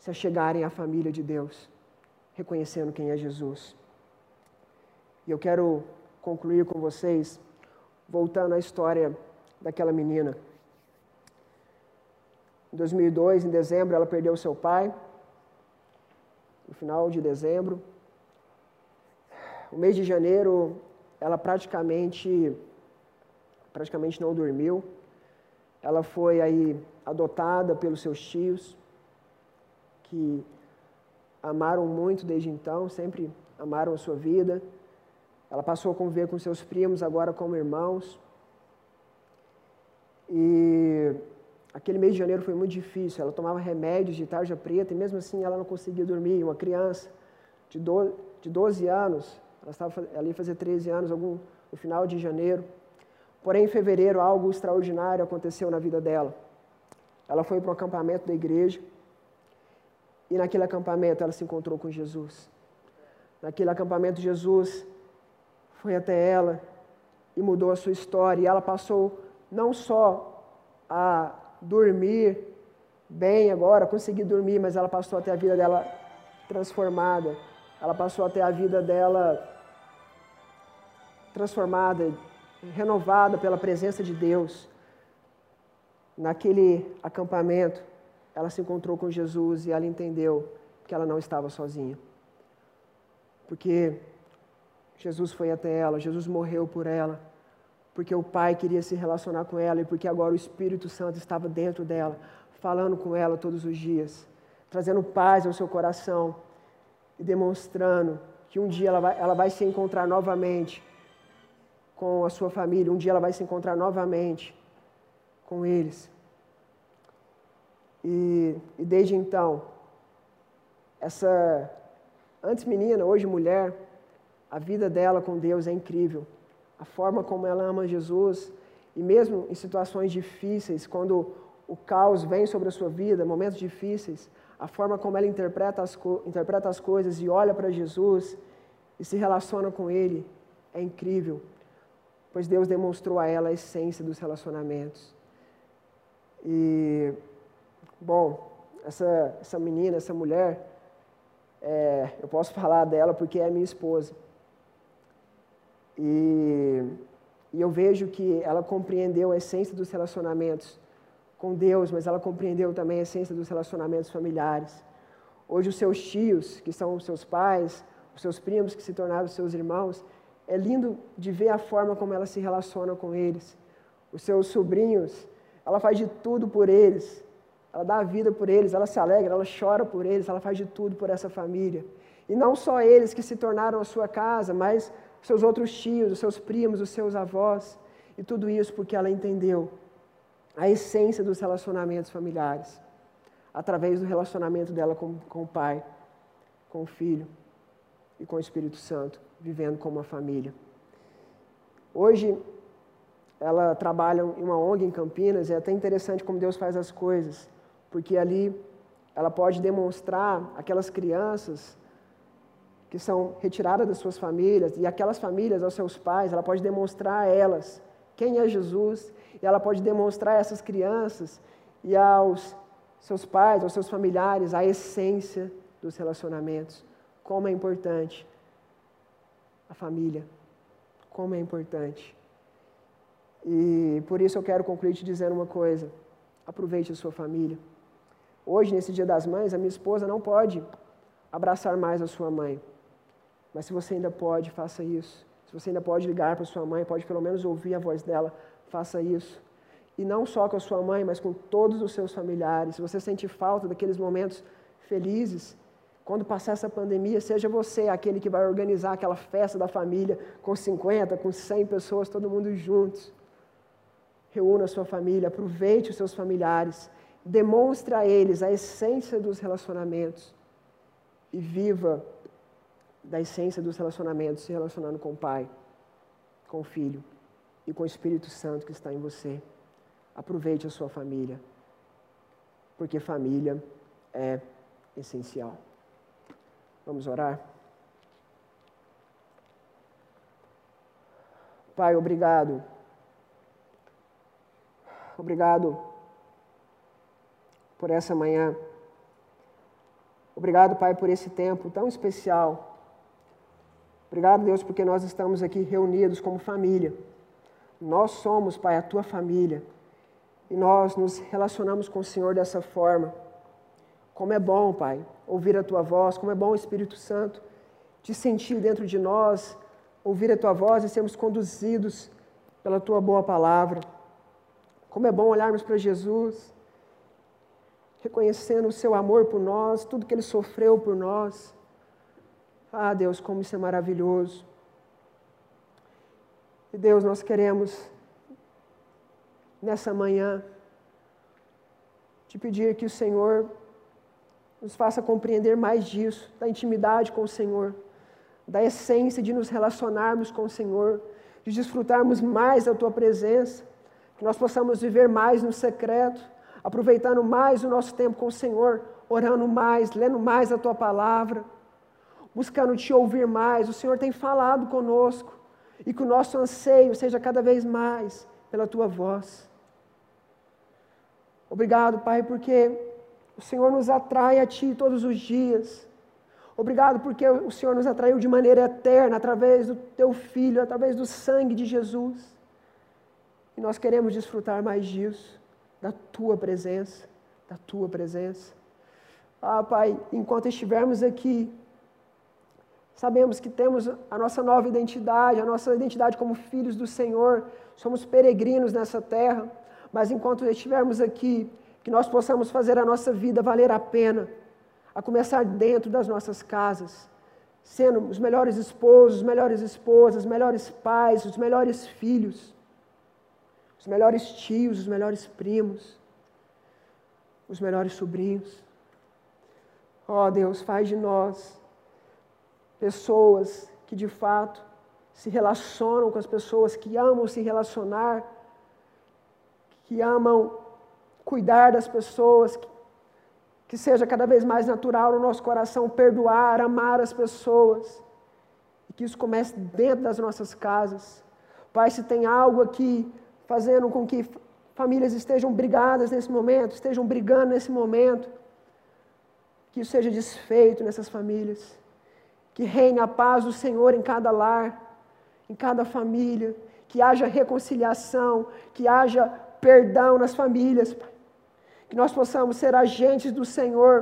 se achegarem à família de Deus, reconhecendo quem é Jesus. E eu quero concluir com vocês, voltando à história daquela menina. Em 2002, em dezembro, ela perdeu seu pai. No final de dezembro. O mês de janeiro, ela praticamente, praticamente não dormiu. Ela foi aí adotada pelos seus tios, que amaram muito desde então, sempre amaram a sua vida. Ela passou a conviver com seus primos, agora como irmãos. E aquele mês de janeiro foi muito difícil. Ela tomava remédios de tarja preta e mesmo assim ela não conseguia dormir. Uma criança de 12 anos, ela estava ali fazer 13 anos, algum, no final de janeiro. Porém, em fevereiro, algo extraordinário aconteceu na vida dela. Ela foi para um acampamento da igreja e naquele acampamento ela se encontrou com Jesus. Naquele acampamento, Jesus foi até ela e mudou a sua história. E ela passou não só a dormir bem agora, conseguir dormir, mas ela passou até a vida dela transformada ela passou a ter a vida dela transformada, renovada pela presença de Deus. Naquele acampamento, ela se encontrou com Jesus e ela entendeu que ela não estava sozinha. Porque Jesus foi até ela, Jesus morreu por ela, porque o Pai queria se relacionar com ela e porque agora o Espírito Santo estava dentro dela, falando com ela todos os dias, trazendo paz ao seu coração e demonstrando que um dia ela vai, ela vai se encontrar novamente com a sua família, um dia ela vai se encontrar novamente com eles. E, e desde então, essa antes menina, hoje mulher, a vida dela com Deus é incrível. A forma como ela ama Jesus, e mesmo em situações difíceis, quando o caos vem sobre a sua vida, momentos difíceis, a forma como ela interpreta as, interpreta as coisas e olha para Jesus e se relaciona com Ele é incrível, pois Deus demonstrou a ela a essência dos relacionamentos. E, bom, essa, essa menina, essa mulher, é, eu posso falar dela porque é minha esposa. E, e eu vejo que ela compreendeu a essência dos relacionamentos com Deus, mas ela compreendeu também a essência dos relacionamentos familiares. Hoje, os seus tios, que são os seus pais, os seus primos, que se tornaram seus irmãos, é lindo de ver a forma como ela se relaciona com eles. Os seus sobrinhos, ela faz de tudo por eles, ela dá a vida por eles, ela se alegra, ela chora por eles, ela faz de tudo por essa família. E não só eles que se tornaram a sua casa, mas seus outros tios, os seus primos, os seus avós. E tudo isso porque ela entendeu a essência dos relacionamentos familiares, através do relacionamento dela com, com o pai, com o filho e com o Espírito Santo, vivendo como uma família. Hoje, ela trabalha em uma ONG em Campinas, é até interessante como Deus faz as coisas, porque ali ela pode demonstrar aquelas crianças que são retiradas das suas famílias e aquelas famílias aos seus pais, ela pode demonstrar a elas quem é Jesus e ela pode demonstrar a essas crianças e aos seus pais, aos seus familiares, a essência dos relacionamentos. Como é importante a família. Como é importante. E por isso eu quero concluir te dizendo uma coisa. Aproveite a sua família. Hoje, nesse Dia das Mães, a minha esposa não pode abraçar mais a sua mãe. Mas se você ainda pode, faça isso. Se você ainda pode ligar para sua mãe, pode pelo menos ouvir a voz dela, faça isso. E não só com a sua mãe, mas com todos os seus familiares. Se você sente falta daqueles momentos felizes, quando passar essa pandemia, seja você aquele que vai organizar aquela festa da família com 50, com 100 pessoas, todo mundo juntos. Reúna a sua família, aproveite os seus familiares, demonstre a eles a essência dos relacionamentos e viva da essência dos relacionamentos, se relacionando com o Pai, com o Filho e com o Espírito Santo que está em você. Aproveite a sua família, porque família é essencial. Vamos orar? Pai, obrigado. Obrigado por essa manhã. Obrigado, Pai, por esse tempo tão especial Obrigado, Deus, porque nós estamos aqui reunidos como família. Nós somos, Pai, a tua família. E nós nos relacionamos com o Senhor dessa forma. Como é bom, Pai, ouvir a tua voz, como é bom, Espírito Santo, te sentir dentro de nós, ouvir a tua voz e sermos conduzidos pela tua boa palavra. Como é bom olharmos para Jesus, reconhecendo o seu amor por nós, tudo que ele sofreu por nós ah, Deus, como isso é maravilhoso. E Deus, nós queremos, nessa manhã, te pedir que o Senhor nos faça compreender mais disso, da intimidade com o Senhor, da essência de nos relacionarmos com o Senhor, de desfrutarmos mais da Tua presença, que nós possamos viver mais no secreto, aproveitando mais o nosso tempo com o Senhor, orando mais, lendo mais a Tua palavra buscando te ouvir mais. O Senhor tem falado conosco e que o nosso anseio seja cada vez mais pela tua voz. Obrigado, Pai, porque o Senhor nos atrai a Ti todos os dias. Obrigado porque o Senhor nos atraiu de maneira eterna através do Teu Filho, através do sangue de Jesus. E nós queremos desfrutar mais disso, da Tua presença, da Tua presença. Ah, Pai, enquanto estivermos aqui, Sabemos que temos a nossa nova identidade, a nossa identidade como filhos do Senhor, somos peregrinos nessa terra, mas enquanto estivermos aqui, que nós possamos fazer a nossa vida valer a pena, a começar dentro das nossas casas, sendo os melhores esposos, os melhores esposas, os melhores pais, os melhores filhos, os melhores tios, os melhores primos, os melhores sobrinhos. Ó oh, Deus, faz de nós pessoas que de fato se relacionam com as pessoas, que amam se relacionar, que amam cuidar das pessoas, que, que seja cada vez mais natural no nosso coração perdoar, amar as pessoas, e que isso comece dentro das nossas casas. Pai, se tem algo aqui fazendo com que famílias estejam brigadas nesse momento, estejam brigando nesse momento, que isso seja desfeito nessas famílias. Que reine a paz do Senhor em cada lar, em cada família, que haja reconciliação, que haja perdão nas famílias, que nós possamos ser agentes do Senhor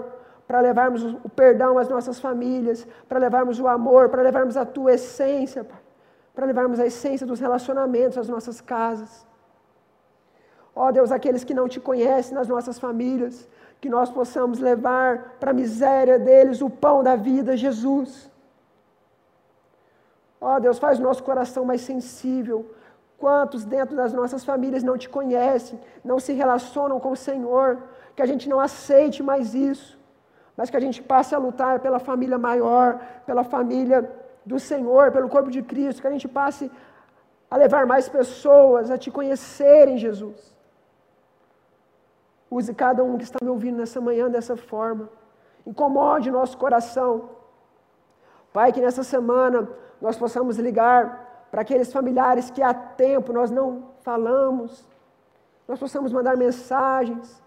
para levarmos o perdão às nossas famílias, para levarmos o amor, para levarmos a tua essência, para levarmos a essência dos relacionamentos às nossas casas. Ó oh, Deus, aqueles que não te conhecem nas nossas famílias, que nós possamos levar para a miséria deles o pão da vida, Jesus. Ó oh, Deus, faz o nosso coração mais sensível. Quantos dentro das nossas famílias não te conhecem, não se relacionam com o Senhor, que a gente não aceite mais isso, mas que a gente passe a lutar pela família maior, pela família do Senhor, pelo corpo de Cristo, que a gente passe a levar mais pessoas a te conhecerem, Jesus. Use cada um que está me ouvindo nessa manhã dessa forma. Incomode nosso coração. Pai, que nessa semana nós possamos ligar para aqueles familiares que há tempo nós não falamos, nós possamos mandar mensagens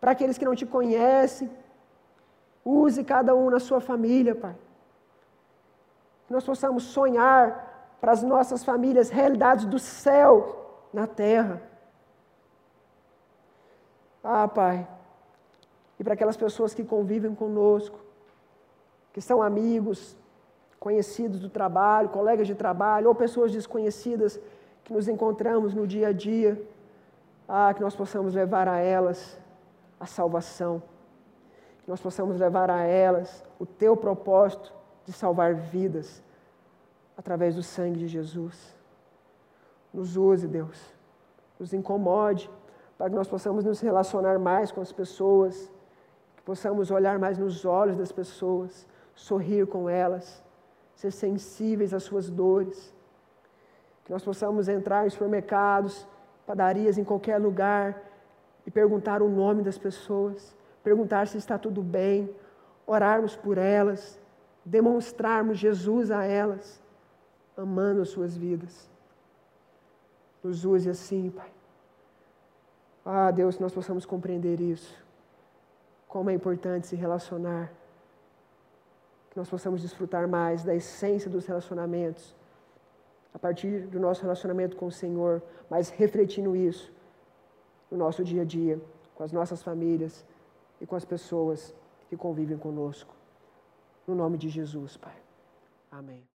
para aqueles que não te conhecem. Use cada um na sua família, Pai. Que nós possamos sonhar para as nossas famílias realidades do céu na terra. Ah, Pai. E para aquelas pessoas que convivem conosco, que são amigos, conhecidos do trabalho, colegas de trabalho, ou pessoas desconhecidas que nos encontramos no dia a dia. Ah, que nós possamos levar a elas a salvação, que nós possamos levar a elas o teu propósito de salvar vidas através do sangue de Jesus. Nos use, Deus, nos incomode, para que nós possamos nos relacionar mais com as pessoas, que possamos olhar mais nos olhos das pessoas, sorrir com elas, ser sensíveis às suas dores, que nós possamos entrar em supermercados, padarias, em qualquer lugar e perguntar o nome das pessoas, perguntar se está tudo bem, orarmos por elas, demonstrarmos Jesus a elas, amando as suas vidas. Nos use assim, Pai. Ah, Deus, nós possamos compreender isso. Como é importante se relacionar. Que nós possamos desfrutar mais da essência dos relacionamentos. A partir do nosso relacionamento com o Senhor, mas refletindo isso no nosso dia a dia, com as nossas famílias e com as pessoas que convivem conosco. No nome de Jesus, Pai. Amém.